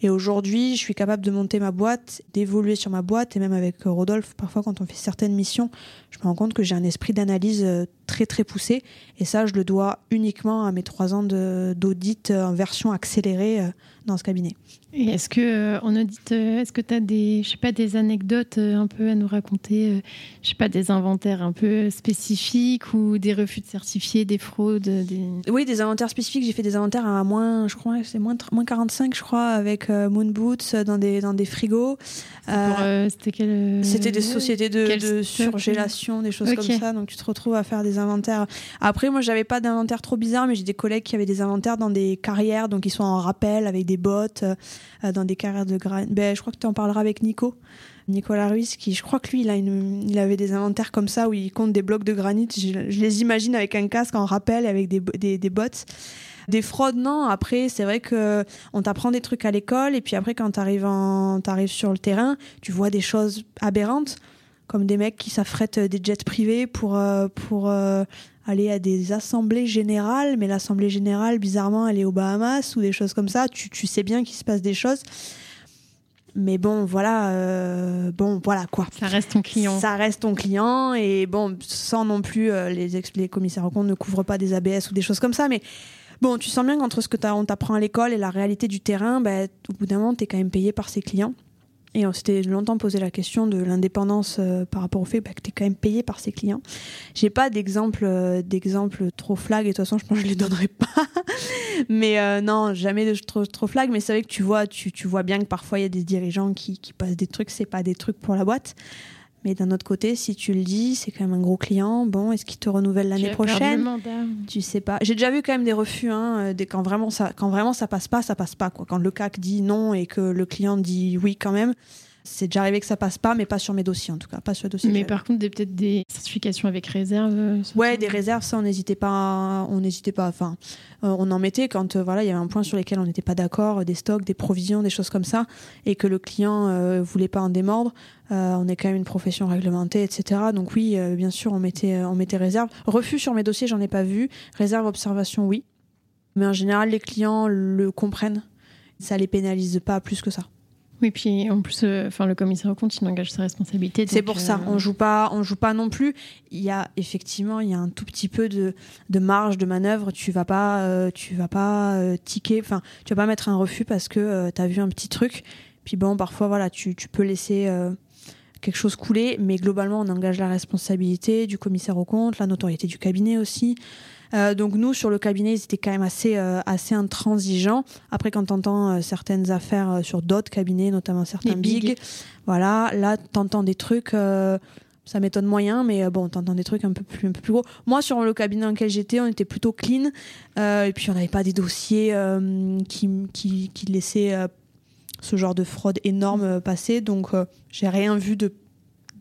Et aujourd'hui, je suis capable de monter ma boîte, d'évoluer sur ma boîte. Et même avec Rodolphe, parfois, quand on fait certaines missions, je me rends compte que j'ai un esprit d'analyse euh, très, très poussé. Et ça, je le dois uniquement à mes trois ans d'audit euh, en version accélérée euh, dans ce cabinet. Et est-ce que euh, en audit, euh, est-ce que tu as des, je sais pas, des anecdotes euh, un peu à nous raconter, je sais pas, des inventaires un peu spécifiques ou des refus de certifiés, des fraudes des... Oui, des inventaires spécifiques. J'ai fait des inventaires à moins, je crois, c'est moins, moins 45, je crois, avec Moon Boots dans des, dans des frigos. C'était quel C'était des sociétés de, de surgélation, des choses comme ça. Donc tu te retrouves à faire des inventaires. Après, moi, j'avais pas d'inventaire trop bizarre, mais j'ai des collègues qui avaient des inventaires dans des carrières, donc ils sont en rappel avec des bottes. Euh, dans des carrières de granit. Ben, je crois que tu en parleras avec Nico. Nicolas Ruiz, qui je crois que lui, il, il avait des inventaires comme ça où il compte des blocs de granit. Je, les imagine avec un casque en rappel, avec des, des, des bottes. Des fraudes, non. Après, c'est vrai que on t'apprend des trucs à l'école et puis après, quand t'arrives en, t'arrives sur le terrain, tu vois des choses aberrantes, comme des mecs qui s'affrètent des jets privés pour euh, pour euh, aller à des assemblées générales, mais l'assemblée générale, bizarrement, elle est aux Bahamas ou des choses comme ça. Tu, tu sais bien qu'il se passe des choses. Mais bon, voilà, euh, bon, voilà quoi. Ça reste ton client. Ça reste ton client et bon, sans non plus euh, les, les commissaires au compte ne couvrent pas des ABS ou des choses comme ça, mais bon, tu sens bien qu'entre ce que on t'apprend à l'école et la réalité du terrain, ben, au bout d'un moment, tu es quand même payé par ses clients. Et on s'était longtemps posé la question de l'indépendance euh, par rapport au fait bah, que tu es quand même payé par ses clients. J'ai pas d'exemple euh, d'exemple trop flag et de toute façon je pense que je les donnerai pas. <laughs> mais euh, non, jamais de trop, trop flag. Mais c'est vrai que tu vois, tu, tu vois bien que parfois il y a des dirigeants qui, qui passent des trucs, c'est pas des trucs pour la boîte. Mais d'un autre côté, si tu le dis, c'est quand même un gros client. Bon, est-ce qu'il te renouvelle l'année prochaine Tu sais pas. J'ai déjà vu quand même des refus. Hein, des, quand vraiment ça, quand vraiment ça passe pas, ça passe pas. Quoi. Quand le CAC dit non et que le client dit oui quand même, c'est déjà arrivé que ça passe pas, mais pas sur mes dossiers en tout cas, pas sur dossier. Mais par contre, peut-être des certifications avec réserve. Euh, ouais, des réserves, ça on n'hésitait pas, on n'hésitait pas. Enfin, euh, on en mettait quand euh, voilà, il y avait un point sur lequel on n'était pas d'accord, des stocks, des provisions, des choses comme ça, et que le client voulait pas en démordre. on est quand même une profession réglementée, etc. Donc oui, bien sûr, on mettait, on mettait réserve. Refus sur mes dossiers, j'en ai pas vu. Réserve, observation, oui. Mais en général, les clients le comprennent. Ça les pénalise pas plus que ça. Oui, puis en plus, euh, enfin, le commissaire au compte, il engage sa responsabilité. C'est pour ça, euh, on joue pas, on joue pas non plus. Il y a effectivement, il y a un tout petit peu de, de marge de manœuvre. Tu vas pas, euh, tu vas pas ticker, enfin, tu vas pas mettre un refus parce que tu as vu un petit truc. Puis bon, parfois, voilà, tu, tu peux laisser quelque chose couler, mais globalement, on engage la responsabilité du commissaire au compte, la notoriété du cabinet aussi. Euh, donc nous, sur le cabinet, ils étaient quand même assez, euh, assez intransigeants. Après, quand tu entends euh, certaines affaires sur d'autres cabinets, notamment certains big, voilà, là, tu entends des trucs ça m'étonne moyen, mais bon, t'entends des trucs un peu plus, un peu plus gros. Moi, sur le cabinet dans lequel j'étais, on était plutôt clean, et puis on n'avait pas des dossiers qui, qui, qui, laissaient ce genre de fraude énorme passer, donc j'ai rien vu de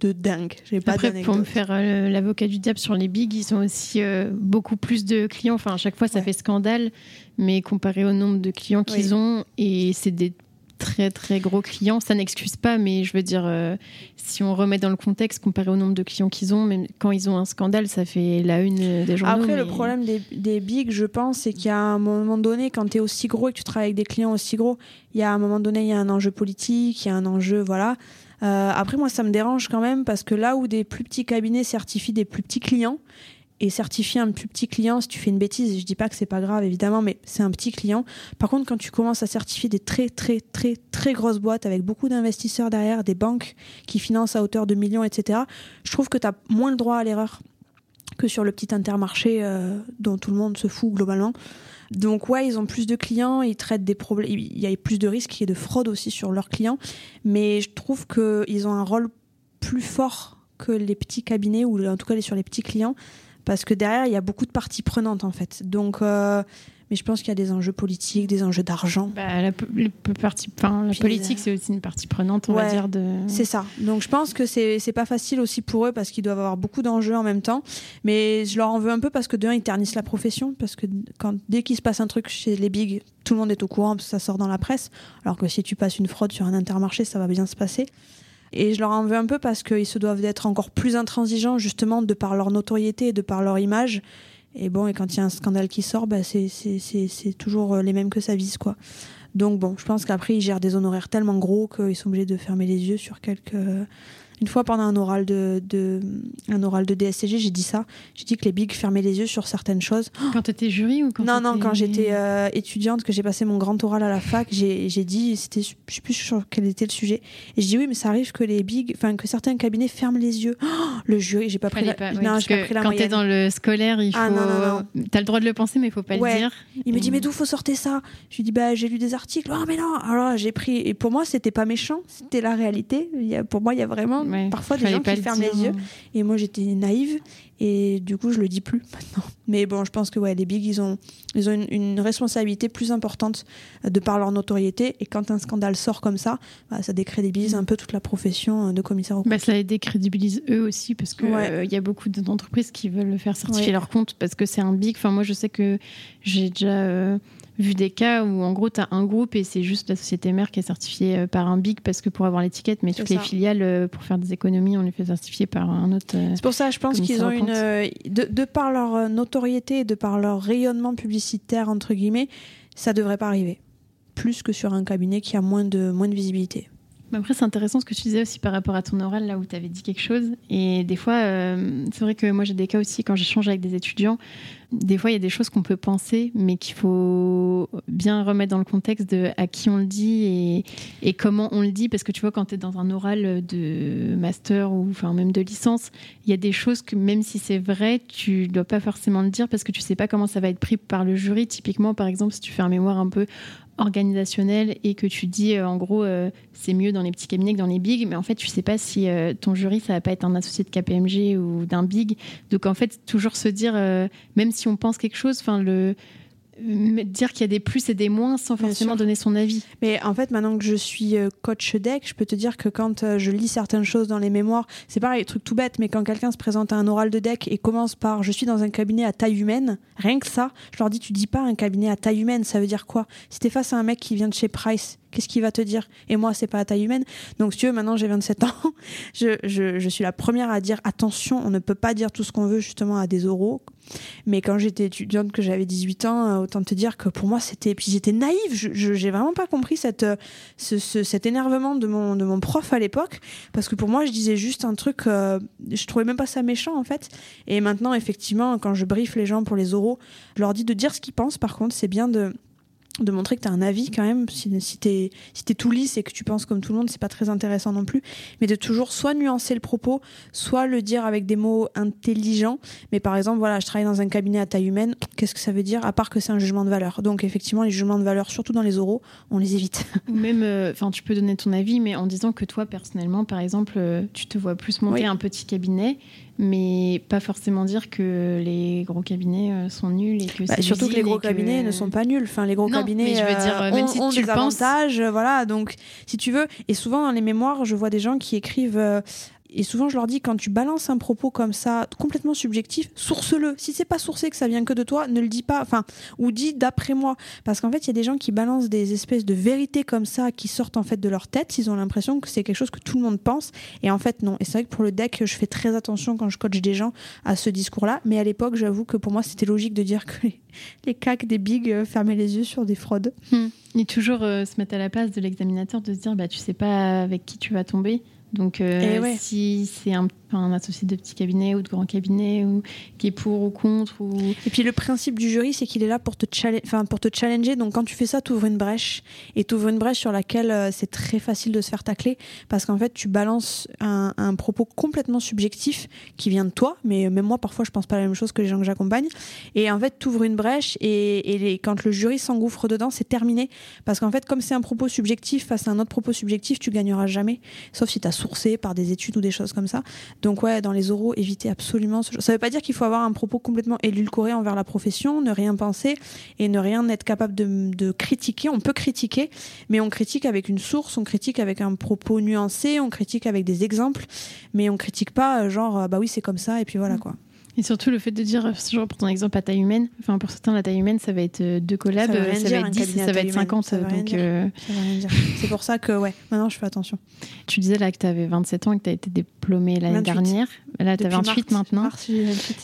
de dingue. J'ai pas Après, pour me faire euh, l'avocat du diable sur les bigs, ils ont aussi euh, beaucoup plus de clients. Enfin, à chaque fois, ça fait scandale, mais comparé au nombre de clients qu'ils ont, et c'est des très très gros clients, ça n'excuse pas, mais je veux dire, euh, si on remet dans le contexte, comparé au nombre de clients qu'ils ont, même quand ils ont un scandale, ça fait la une des journaux. Après, le problème des, des bigs, je pense, c'est qu'il y a un moment donné, quand tu es aussi gros et que tu travailles avec des clients aussi gros, il y a un moment donné, il y a un enjeu politique, il y a un enjeu, voilà. Euh, après, moi, ça me dérange quand même parce que là où des plus petits cabinets certifient des plus petits clients, et certifier un plus petit client, si tu fais une bêtise, je dis pas que c'est pas grave évidemment, mais c'est un petit client. Par contre, quand tu commences à certifier des très très très très grosses boîtes avec beaucoup d'investisseurs derrière, des banques qui financent à hauteur de millions, etc., je trouve que tu as moins le droit à l'erreur que sur le petit intermarché euh, dont tout le monde se fout globalement. Donc ouais, ils ont plus de clients, ils traitent des problèmes, il y a plus de risques et de fraude aussi sur leurs clients, mais je trouve qu'ils ont un rôle plus fort que les petits cabinets ou en tout cas sur les petits clients parce que derrière il y a beaucoup de parties prenantes en fait. Donc euh, mais je pense qu'il y a des enjeux politiques, des enjeux d'argent. Bah, la, partie, la politique, c'est aussi une partie prenante, on va dire. De... C'est ça. Donc je pense que c'est pas facile aussi pour eux parce qu'ils doivent avoir beaucoup d'enjeux en même temps. Mais je leur en veux un peu parce que d'un, ils ternissent la profession. Parce que quand, dès qu'il se passe un truc chez les bigs, tout le monde est au courant parce que ça sort dans la presse. Alors que si tu passes une fraude sur un intermarché, ça va bien se passer. Et je leur en veux un peu parce qu'ils se doivent d'être encore plus intransigeants, justement, de par leur notoriété et de par leur image. Et bon, et quand il y a un scandale qui sort, bah, c'est toujours euh, les mêmes que ça vise, quoi. Donc bon, je pense qu'après, ils gèrent des honoraires tellement gros qu'ils sont obligés de fermer les yeux sur quelques une fois pendant un oral de, de un oral de DSCG, j'ai dit ça. J'ai dit que les bigs fermaient les yeux sur certaines choses. <gasps> Quand tu étais jury ou quand Non, non, quand j'étais euh, étudiante, que j'ai passé mon grand oral à la fac, j'ai dit, c'était, je sais plus sur quel était le sujet. Et je dis oui, mais ça arrive que les bigs, enfin que certains cabinets ferment les yeux. <gasps> le jury, j'ai pas pris la, non, pas pris la Quand t'es dans le scolaire, il ah, faut. Ah, T'as le droit de le penser, mais il faut pas le dire. Il me dit mais d'où faut sortir ça? Je lui dis bah j'ai lu des articles. Oh mais non. Alors j'ai pris et pour moi c'était pas méchant, c'était la réalité. pour moi il y a vraiment parfois des gens qui ferment les yeux. Et moi, j'étais naïve. Et du coup, je le dis plus maintenant. Mais bon, je pense que ouais, les bigs, ils ont, ils ont une, responsabilité plus importante de par leur notoriété. Et quand un scandale sort comme ça, bah, ça décrédibilise un peu toute la profession de commissaire au compte. Bah, ça les décrédibilise eux aussi parce qu'il euh, il y a beaucoup d'entreprises qui veulent faire certifier leur compte parce que c'est un big. Enfin, moi, je sais que j'ai déjà. Euh, vu des cas où en gros tu as un groupe et c'est juste la société mère qui est certifiée euh, par un big parce que pour avoir l'étiquette, mais toutes les filiales euh, pour faire des économies, on les fait certifier par un autre. Euh, c'est pour ça, je pense qu'ils ont une. De, de, par leur notoriété, de par leur rayonnement publicitaire, entre guillemets, ça devrait pas arriver. Plus que sur un cabinet qui a moins de, moins de visibilité. Après, c'est intéressant ce que tu disais aussi par rapport à ton oral, là où tu avais dit quelque chose. Et des fois, c'est vrai que moi j'ai des cas aussi quand j'échange avec des étudiants des fois, il y a des choses qu'on peut penser, mais qu'il faut bien remettre dans le contexte de à qui on le dit et, comment on le dit. Parce que tu vois, quand tu es dans un oral de master ou enfin, même de licence, il y a des choses que même si c'est vrai, tu ne dois pas forcément le dire parce que tu sais pas comment ça va être pris par le jury. Typiquement, par exemple, si tu fais un mémoire un peu organisationnel et que tu dis euh, en gros euh, c'est mieux dans les petits cabinets que dans les bigs mais en fait tu sais pas si euh, ton jury ça va pas être un associé de KPMG ou d'un big. Donc en fait toujours se dire même si on pense quelque chose enfin le dire qu'il y a des plus et des moins sans forcément donner son avis. Mais en fait, maintenant que je suis euh, coach deck, je peux te dire que quand euh, je lis certaines choses dans les mémoires, c'est pareil, truc tout bête, mais quand quelqu'un se présente à un oral de deck et commence par je suis dans un cabinet à taille humaine, rien que ça, je leur dis tu dis pas un cabinet à taille humaine, ça veut dire quoi? Si t'es face à un mec qui vient de chez Price, qu'est-ce qu'il va te dire? Et moi, c'est pas à taille humaine. Donc, si tu veux, maintenant j'ai 27 ans, <laughs> je, je, je, suis la première à dire attention, on ne peut pas dire tout ce qu'on veut justement à des oraux. Mais quand j'étais étudiante, que j'avais 18 ans, euh, autant te dire que pour moi, c'était. Puis j'étais naïve, je j'ai vraiment pas compris cette, euh, ce, cet énervement de mon, de mon prof à l'époque. Parce que pour moi, je disais juste un truc, euh, je trouvais même pas ça méchant en fait. Et maintenant, effectivement, quand je briefe les gens pour les oraux, je leur dis de dire ce qu'ils pensent. Par contre, c'est bien de de montrer que tu as un avis quand même. Si, si tu es, si tout lisse et que tu penses comme tout le monde, c'est pas très intéressant non plus. Mais de toujours soit nuancer le propos, soit le dire avec des mots intelligents. Mais par exemple, voilà, je travaille dans un cabinet à taille humaine. Qu'est-ce que ça veut dire? À part que c'est un jugement de valeur. Donc effectivement, les jugements de valeur, surtout dans les oraux, on les évite. <laughs> même, euh, enfin, tu peux donner ton avis, mais en disant que toi, personnellement, par exemple, euh, tu te vois plus monter un petit cabinet mais pas forcément dire que les gros cabinets euh, sont nuls et que bah, surtout que les gros cabinets ne sont pas nuls. Enfin, les gros cabinets je veux dire, euh, même si tu des avantages, voilà. Donc, si tu veux, et souvent dans les mémoires, je vois des gens qui écrivent euh, et souvent je leur dis quand tu balances un propos comme ça complètement subjectif, source-le. Si c'est pas sourcé que ça vient que de toi, ne le dis pas. Enfin, ou dis d'après moi, parce qu'en fait il y a des gens qui balancent des espèces de vérités comme ça qui sortent en fait de leur tête. Ils ont l'impression que c'est quelque chose que tout le monde pense, et en fait non. Et c'est vrai que pour le deck, je fais très attention quand je coach des gens à ce discours-là. Mais à l'époque, j'avoue que pour moi c'était logique de dire que les, cacs des bigs euh, fermaient les yeux sur des fraudes. Hmm. Et toujours euh, se mettre à la place de l'examinateur, de se dire bah tu sais pas avec qui tu vas tomber. Donc, euh, eh si c'est un, un, associé de petit cabinet ou de grand cabinet ou qui est pour ou contre. Ou... Et puis le principe du jury, c'est qu'il est là pour te, enfin, pour te challenger. Donc quand tu fais ça, tu ouvres une brèche. Et tu ouvres une brèche sur laquelle euh, c'est très facile de se faire tacler. Parce qu'en fait, tu balances un, un, propos complètement subjectif qui vient de toi. Mais même moi, parfois, je pense pas la même chose que les gens que j'accompagne. Et en fait, tu ouvres une brèche. Et, et les, quand le jury s'engouffre dedans, c'est terminé. Parce qu'en fait, comme c'est un propos subjectif face à un autre propos subjectif, tu gagneras jamais. Sauf si tu as sourcé par des études ou des choses comme ça. Donc ouais, dans les oraux, évitez absolument ce Ça veut pas dire qu'il faut avoir un propos complètement édulcoré envers la profession, ne rien penser et ne rien être capable de, critiquer. On peut critiquer, mais on critique avec une source, on critique avec un propos nuancé, on critique avec des exemples, mais on critique pas euh, genre bah oui c'est comme ça et puis voilà mm. quoi. Et surtout le fait de dire, genre pour ton exemple à taille humaine, enfin pour certains la taille humaine ça va être euh, deux collabs, ça, va, être 10, ça va être 50. donc euh, C'est pour ça que ouais, maintenant je fais attention. Tu disais là que tu avais 27 ans et que tu as été diplômée l'année dernière. Là tu as 28 maintenant.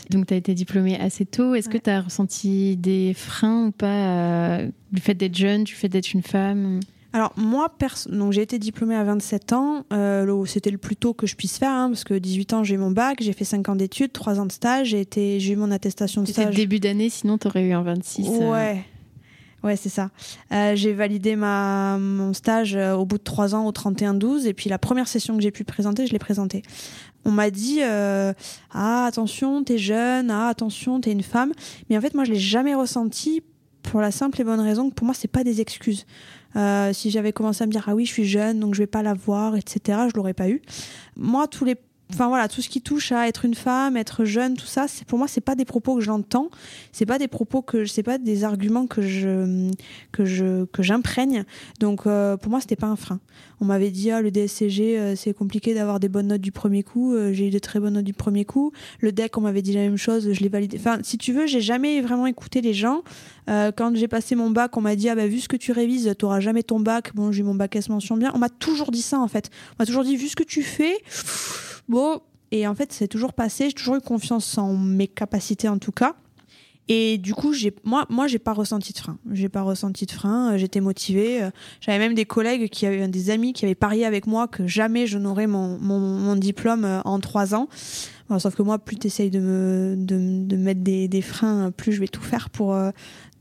Donc tu as été diplômée assez tôt. Est-ce que tu as ressenti des freins ou pas du fait d'être jeune, du fait d'être une femme? Alors moi, donc j'ai été diplômée à 27 ans. Euh, c'était le plus tôt que je puisse faire, hein, parce que 18 ans j'ai eu mon bac, j'ai fait 5 ans d'études, 3 ans de stage, j'ai été, j'ai eu mon attestation de stage. début d'année, sinon tu aurais eu un 26. Euh. Ouais. Ouais, c'est ça. Euh, j'ai validé ma, mon stage au bout de 3 ans au 31-12, et puis la première session que j'ai pu présenter, je l'ai présentée. On m'a dit Ah, attention, t'es jeune, ah, attention, t'es une femme. Mais en fait, moi, je l'ai jamais ressenti pour la simple et bonne raison que pour moi, c'est pas des excuses. Euh, si j'avais commencé à me dire ah oui je suis jeune donc je vais pas la voir etc je l'aurais pas eu. Moi tous les enfin voilà tout ce qui touche à être une femme être jeune tout ça c'est pour moi c'est pas des propos que j'entends. C'est pas des propos que c'est pas des arguments que je que je que j'imprègne. Donc euh, pour moi c'était pas un frein. On m'avait dit ah le DSCG euh, c'est compliqué d'avoir des bonnes notes du premier coup. Euh, j'ai eu de très bonnes notes du premier coup. Le deck on m'avait dit la même chose je l'ai validé. Enfin si tu veux j'ai jamais vraiment écouté les gens. Quand j'ai passé mon bac on m'a dit ah bah vu ce que tu révises t'auras jamais ton bac. Bon j'ai mon bac S mention bien. On m'a toujours dit ça en fait. On m'a toujours dit vu ce que tu fais Bon, et en fait, c'est toujours passé. J'ai toujours eu confiance en mes capacités, en tout cas. Et du coup, j'ai, moi, moi, j'ai pas ressenti de frein. J'ai pas ressenti de frein. Euh, j'étais motivée. Euh, j'avais même des collègues qui avaient, des amis qui avaient parié avec moi que jamais je n'aurais mon, mon, diplôme euh, en trois ans. sauf que moi, plus tu essayes de me, de, de mettre des, des, freins, plus je vais tout faire pour,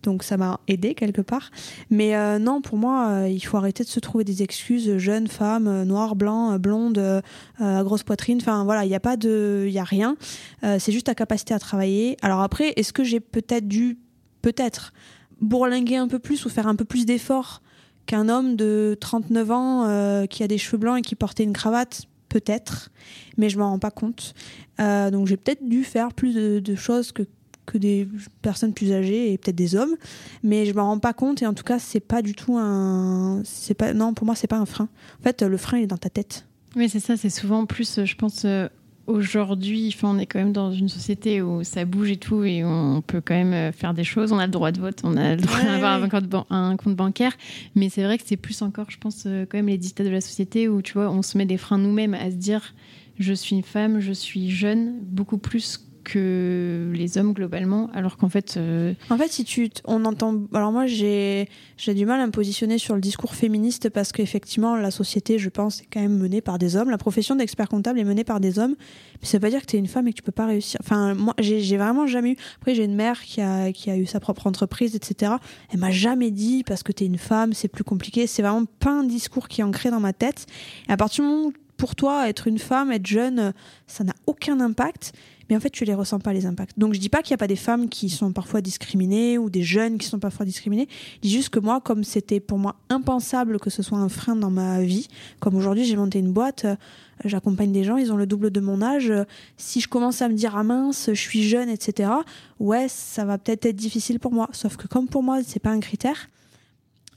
donc ça m'a aidé quelque part. Mais euh, non, pour moi, euh, il faut arrêter de se trouver des excuses. Jeune femme, euh, noire, blanc, blonde, grosse poitrine. Enfin voilà, il n'y a pas de, il y a rien. c'est juste ta capacité à travailler. Alors après, est-ce que j'ai peut-être dû, peut-être, bourlinguer un peu plus ou faire un peu plus d'efforts qu'un homme de 39 ans qui a des cheveux blancs et qui portait une cravate? Peut-être, mais je m'en rends pas compte. donc j'ai peut-être dû faire plus de choses que que des personnes plus âgées et peut-être des hommes, mais je me rends pas compte et en tout cas c'est pas du tout un, c'est pas non pour moi c'est pas un frein. En fait le frein il est dans ta tête. Oui c'est ça, c'est souvent plus je pense euh, aujourd'hui, enfin, on est quand même dans une société où ça bouge et tout, et on peut quand même euh, faire des choses. On a le droit de vote, on a le droit d'avoir un, compte bancaire, mais c'est vrai que c'est plus encore, je pense, euh, quand même les dictats de la société où tu vois, on se met des freins nous-mêmes à se dire, je suis une femme, je suis jeune, beaucoup plus que les hommes globalement, alors qu'en fait. Euh, en fait, si tu. On entend. Alors moi, j'ai du mal à me positionner sur le discours féministe parce qu'effectivement, la société, je pense, est quand même menée par des hommes. La profession d'expert comptable est menée par des hommes. Mais ça veut pas dire que tu es une femme et que tu peux pas réussir. Enfin, moi, j'ai vraiment jamais eu. Après, j'ai une mère qui a, qui a eu sa propre entreprise, etc. Elle m'a jamais dit parce que tu es une femme, c'est plus compliqué. C'est vraiment pas un discours qui est ancré dans ma tête. Et à partir du moment où pour toi, être une femme, être jeune, ça n'a aucun impact mais en fait, tu les ressens pas les impacts. Donc, je dis pas qu'il y a pas des femmes qui sont parfois discriminées ou des jeunes qui sont parfois discriminés. Je dis juste que moi, comme c'était pour moi impensable que ce soit un frein dans ma vie, comme aujourd'hui j'ai monté une boîte, euh, j'accompagne des gens, ils ont le double de mon âge. Si je commence à me dire ah mince, je suis jeune, etc. Ouais, ça va peut-être être difficile pour moi. Sauf que comme pour moi, c'est pas un critère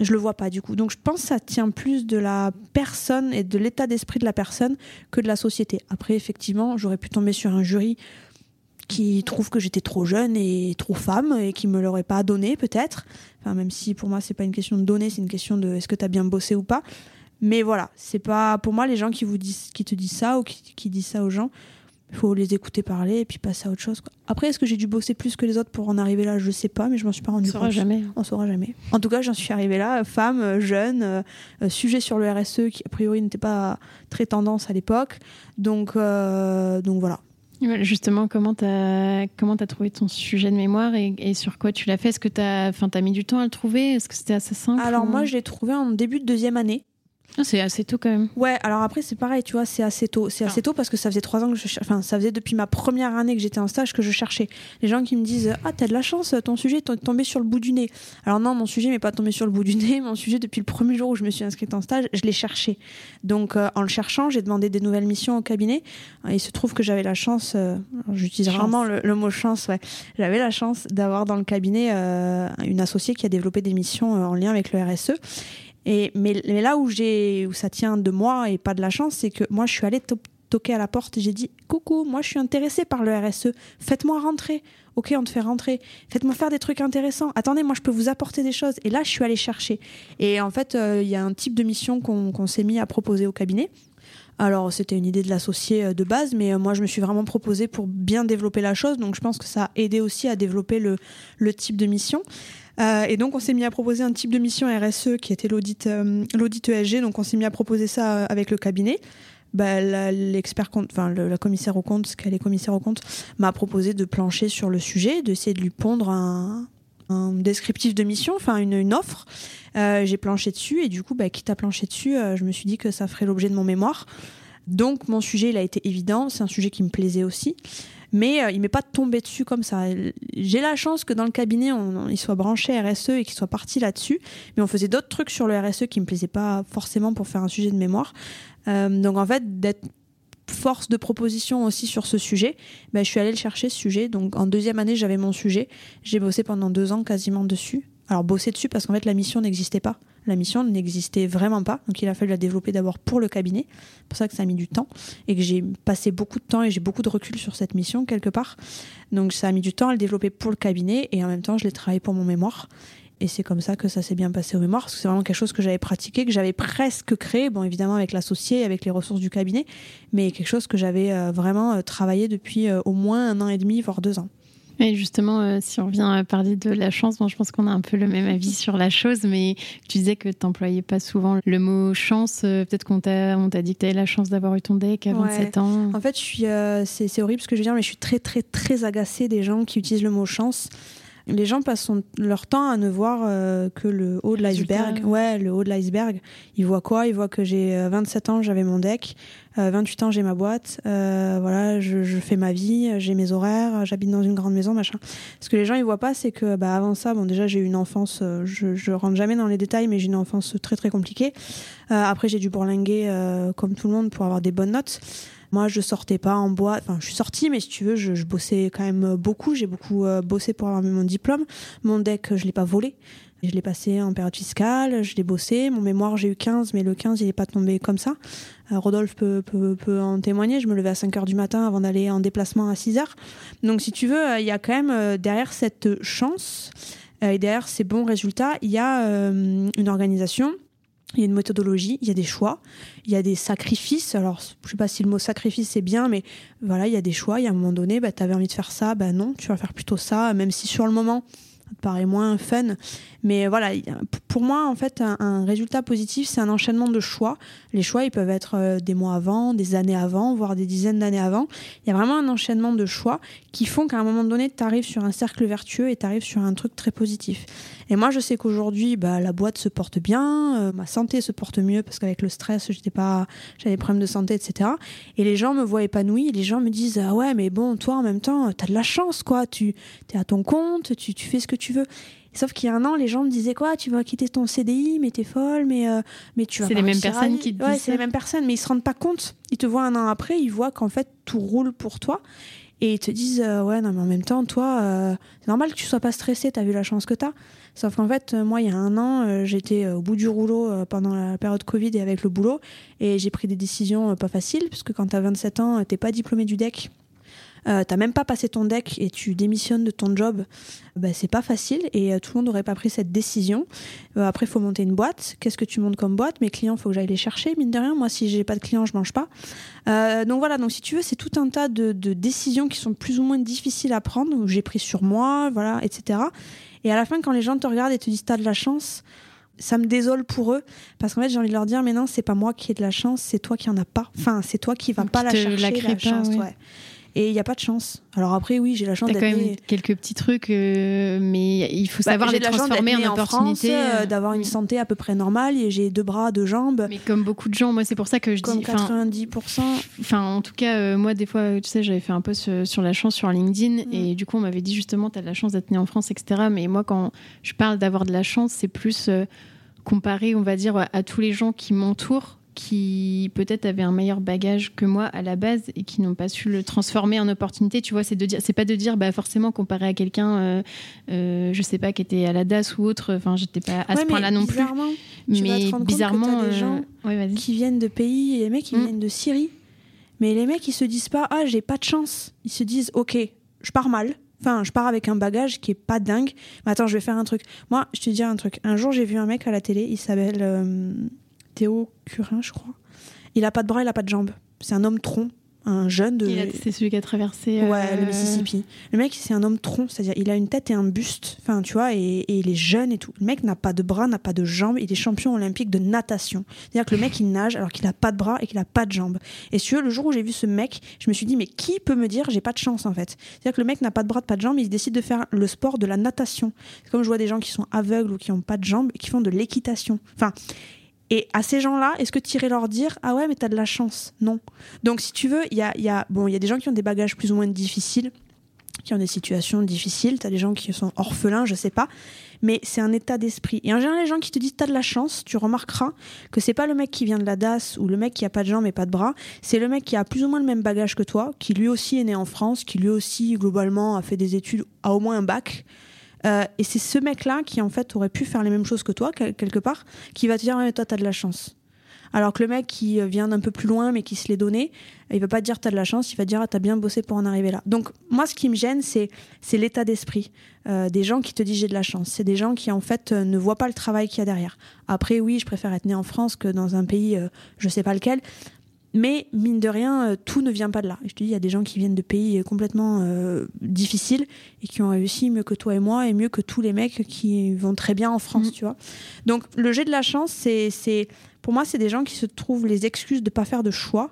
je le vois pas du coup. Donc je pense que ça tient plus de la personne et de l'état d'esprit de la personne que de la société. Après, effectivement, j'aurais pu tomber sur un jury qui trouve que j'étais trop jeune et trop femme et qui me l'aurait pas donné peut-être. Enfin, même si pour moi c'est pas une question de donner, c'est une question de est-ce que tu as bien bossé ou pas. Mais voilà, c'est pas pour moi les gens qui vous disent, qui te disent ça ou qui, qui disent ça aux gens, il faut les écouter parler et puis passer à autre chose. Après, est-ce que j'ai dû bosser plus que les autres pour en arriver là? Je sais pas, mais je m'en suis pas rendu compte. On jamais. On saura jamais. En tout cas, j'en suis arrivée là, femme, jeune, euh, euh, sujet sur le RSE qui a priori n'était pas très tendance à l'époque. Donc, euh, donc voilà. Justement, comment tu as, comment as trouvé ton sujet de mémoire et, sur quoi tu l'as fait? Est-ce que tu as, as mis du temps à le trouver? Est-ce que c'était assez simple Alors, moi, je l'ai trouvé en début de deuxième année. Ah, c'est assez tôt quand même. Ouais, alors après c'est pareil, tu vois, c'est assez tôt. C'est assez ah. tôt parce que ça faisait trois ans que je enfin ça faisait depuis ma première année que j'étais en stage que je cherchais. Les gens qui me disent ah t'as de la chance, ton sujet est tombé sur le bout du nez. Alors non, mon sujet n'est pas tombé sur le bout du nez. Mon sujet depuis le premier jour où je me suis inscrite en stage, je l'ai cherché. Donc euh, en le cherchant, j'ai demandé des nouvelles missions au cabinet. Et il se trouve que j'avais la chance, euh, j'utilise vraiment le, mot chance, ouais. J'avais la chance d'avoir dans le cabinet euh, une associée qui a développé des missions en lien avec le RSE. Et, mais, là où, ça tient de moi et pas de la chance, c'est que moi, je suis allée toquer à la porte j'ai dit Coucou, moi, je suis intéressée par le RSE. Faites-moi rentrer. Ok, on te fait rentrer. Faites-moi faire des trucs intéressants. Attendez, moi, je peux vous apporter des choses. Et là, je suis allée chercher. Et en fait, euh, il y a un type de mission qu'on, s'est mis à proposer au cabinet. Alors, c'était une idée de l'associé euh, de base, mais euh, moi, je me suis vraiment proposée pour bien développer la chose. Donc, je pense que ça a aidé aussi à développer le type de mission. Euh, et donc, on s'est mis à proposer un type de mission RSE qui était l'audit euh, ESG. Donc, on s'est mis à proposer ça euh, avec le cabinet. Bah, l'expert enfin la commissaire au compte, ce qu'elle est commissaire au compte, m'a proposé de plancher sur le sujet, d'essayer de lui pondre un, un descriptif de mission, enfin une, une offre. Euh, j'ai planché dessus et du coup, bah, quitte à plancher dessus, je me suis dit que ça ferait l'objet de mon mémoire. Donc mon sujet, il a été évident, c'est un sujet qui me plaisait aussi mais euh, il m'est pas tombé dessus comme ça. J'ai la chance que dans le cabinet, on, il soit branché RSE et qu'il soit parti là-dessus, mais on faisait d'autres trucs sur le RSE qui me plaisaient pas forcément pour faire un sujet de mémoire. Euh, donc en fait, d'être force de proposition aussi sur ce sujet, ben, je suis allée le chercher ce sujet. Donc en deuxième année, j'avais mon sujet. J'ai bossé pendant deux ans quasiment dessus. Alors bosser dessus parce qu'en fait la mission n'existait pas. La mission n'existait vraiment pas, donc il a fallu la développer d'abord pour le cabinet. C'est pour ça que ça a mis du temps et que j'ai passé beaucoup de temps et j'ai beaucoup de recul sur cette mission quelque part. Donc ça a mis du temps à le développer pour le cabinet et en même temps je l'ai travaillé pour mon mémoire. Et c'est comme ça que ça s'est bien passé au mémoire, parce que c'est vraiment quelque chose que j'avais pratiqué, que j'avais presque créé, bon évidemment avec l'associé, avec les ressources du cabinet, mais quelque chose que j'avais euh, vraiment euh, travaillé depuis euh, au moins un an et demi, voire deux ans. Et justement, euh, si on vient à parler de la chance, bon, je pense qu'on a un peu le même avis sur la chose, mais tu disais que tu n'employais pas souvent le mot chance. Euh, peut-être qu'on t'a, on t'a dit que tu avais la chance d'avoir eu ton deck à 27 ans. En fait, je suis, euh, c'est, c'est horrible ce que je veux dire, mais je suis très, très, très agacée des gens qui utilisent le mot chance les gens passent leur temps à ne voir euh, que le haut de l'iceberg. Ouais, le haut de l'iceberg. Ils voient quoi? Ils voient que j'ai 27 euh, ans, j'avais mon deck. 28 euh, ans, j'ai ma boîte. voilà, je, fais ma vie, j'ai mes horaires, j'habite dans une grande maison, machin. Ce que les gens ils voient pas, c'est que bah, avant ça, bon déjà j'ai eu une enfance. je, je rentre jamais dans les détails, mais j'ai une enfance très très compliquée. après, j'ai dû bourlinguer comme tout le monde pour avoir des bonnes notes. Moi, je sortais pas en boîte. Enfin, je suis sortie, mais si tu veux, je, bossais quand même beaucoup. J'ai beaucoup euh, bossé pour avoir mon diplôme. Mon deck, je l'ai pas volé. Je l'ai passé en période fiscale, je l'ai bossé. Mon mémoire, j'ai eu 15, mais le 15, il n'est pas tombé comme ça. Euh, Rodolphe peut, peut, peut, en témoigner. Je me levais à 5 heures du matin avant d'aller en déplacement à 6 heures. Donc, si tu veux, euh, il y a quand même derrière cette chance et derrière ces bons résultats, il y a une organisation il y a une méthodologie, il y a des choix, il y a des sacrifices. Alors, je sais pas si le mot sacrifice c'est bien, mais voilà, il y a des choix. Il y a un moment donné, bah, tu avais envie de faire ça, bah non, tu vas faire plutôt ça, même si sur le moment, ça te paraît moins fun. Mais voilà, pour moi, en fait, un, résultat positif, c'est un enchaînement de choix. Les choix, ils peuvent être euh, des mois avant, des années avant, voire des dizaines d'années avant. Il y a vraiment un enchaînement de choix qui font qu'à un moment donné, tu arrives sur un cercle vertueux et tu arrives sur un truc très positif. Et moi, je sais qu'aujourd'hui, bah, la boîte se porte bien, euh, ma santé se porte mieux parce qu'avec le stress, j'étais pas, j'avais des problèmes de santé, etc. Et les gens me voient épanouie. Les gens me disent ah ouais, mais bon, toi en même temps, tu as de la chance, quoi. Tu es à ton compte, tu, tu fais ce que tu veux. Sauf qu'il y a un an, les gens me disaient quoi Tu vas quitter ton CDI, mais t'es folle, mais, euh, mais tu vas. C'est les mêmes personnes qui te ouais, c'est les mêmes personnes, mais ils se rendent pas compte. Ils te voient un an après, ils voient qu'en fait tout roule pour toi. Et ils te disent euh, Ouais, non, mais en même temps, toi, euh, c'est normal que tu sois pas stressé, t'as vu la chance que t'as. Sauf qu'en fait, moi, il y a un an, j'étais au bout du rouleau pendant la période Covid et avec le boulot. Et j'ai pris des décisions pas faciles, parce que quand t'as 27 ans, t'es pas diplômé du DEC euh, t'as même pas passé ton deck et tu démissionnes de ton job, bah, c'est pas facile et euh, tout le monde n'aurait pas pris cette décision. Euh, après, il faut monter une boîte. Qu'est-ce que tu montes comme boîte? Mes clients, il faut que j'aille les chercher, mine de rien. Moi, si j'ai pas de clients, je mange pas. donc voilà, donc si tu veux, c'est tout un tas de, décisions qui sont plus ou moins difficiles à prendre, j'ai pris sur moi, voilà, etc. Et à la fin, quand les gens te regardent et te disent t'as de la chance, ça me désole pour eux. Parce qu'en fait j'ai envie de leur dire mais non c'est pas moi qui ai de la chance c'est toi qui en as pas. Enfin c'est toi qui va pas la chercher la, chance ouais et il n'y a pas de chance. Alors après, oui, j'ai la chance d'être. quand même quelques petits trucs, euh, mais il faut bah, savoir les transformer en, opportunité. Euh, d'avoir une santé à peu près normale, et j'ai deux bras, deux jambes. Mais comme beaucoup de gens, moi, c'est pour ça que je comme dis. 90%. Enfin, en tout cas, euh, moi, des fois, tu sais, j'avais fait un post sur la chance sur LinkedIn, mm. et du coup, on m'avait dit justement, tu as de la chance d'être né en France, etc. Mais moi, quand je parle d'avoir de la chance, c'est plus comparé, on va dire, à tous les gens qui m'entourent qui peut-être avaient un meilleur bagage que moi à la base et qui n'ont pas su le transformer en opportunité. Tu vois, c'est de dire, c'est pas de dire, bah forcément comparé à quelqu'un, euh, euh, je sais pas, qui était à la DAS ou autre. Enfin, j'étais pas à ce point-là non plus. Mais bizarrement, des gens euh, qui viennent de pays, les mecs qui mm. viennent de Syrie, mais les mecs ils se disent pas, ah j'ai pas de chance. Ils se disent, ok, je pars mal. Enfin, je pars avec un bagage qui est pas dingue. Mais attends, je vais faire un truc. Moi, je te dis un truc. Un jour, j'ai vu un mec à la télé. Il s'appelle Théo Curin, je crois. Il a pas de bras, il a pas de jambes. C'est un homme tronc, un jeune de. C'est celui qui a traversé. Ouais, le euh, Mississippi. Le mec, c'est un homme tronc, c'est-à-dire il a une tête et un buste, enfin, tu vois, et, il est jeune et tout. Le mec n'a pas de bras, n'a pas de jambes. Il est champion olympique de natation. C'est-à-dire que le mec, il nage alors qu'il a pas de bras et qu'il a pas de jambes. Et si le jour où j'ai vu ce mec, je me suis dit, mais qui peut me dire j'ai pas de chance en fait C'est-à-dire que le mec n'a pas de bras, pas de jambes, il décide de faire le sport de la natation. C'est comme je vois des gens qui sont aveugles ou qui ont pas de jambes et qui font de l'équitation. Enfin, et à ces gens-là, est-ce que tu irais leur dire Ah ouais, mais t'as de la chance? Non. Donc, si tu veux, il y a, y, a, bon, y a des gens qui ont des bagages plus ou moins difficiles, qui ont des situations difficiles. T'as des gens qui sont orphelins, je sais pas. Mais c'est un état d'esprit. Et en général, les gens qui te disent T'as de la chance, tu remarqueras que c'est pas le mec qui vient de la DAS ou le mec qui a pas de jambes et pas de bras. C'est le mec qui a plus ou moins le même bagage que toi, qui lui aussi est né en France, qui lui aussi, globalement, a fait des études, a au moins un bac. Euh, et c'est ce mec-là qui, en fait, aurait pu faire les mêmes choses que toi, quelque part, qui va te dire ouais, Toi, t'as de la chance. Alors que le mec qui vient d'un peu plus loin, mais qui se l'est donné, il va pas te dire t'as de la chance, il va te dire ah, t'as bien bossé pour en arriver là. Donc, moi, ce qui me gêne, c'est, l'état d'esprit euh, des gens qui te disent j'ai de la chance. C'est des gens qui, en fait, euh, ne voient pas le travail qu'il y a derrière. Après, oui, je préfère être né en France que dans un pays, je sais pas lequel. Mais mine de rien, euh, tout ne vient pas de là. je te dis, il y a des gens qui viennent de pays complètement euh, difficiles et qui ont réussi mieux que toi et moi et mieux que tous les mecs qui vont très bien en France, mm. tu vois. Donc le jet de la chance, c'est, pour moi, c'est des gens qui se trouvent les excuses de ne pas faire de choix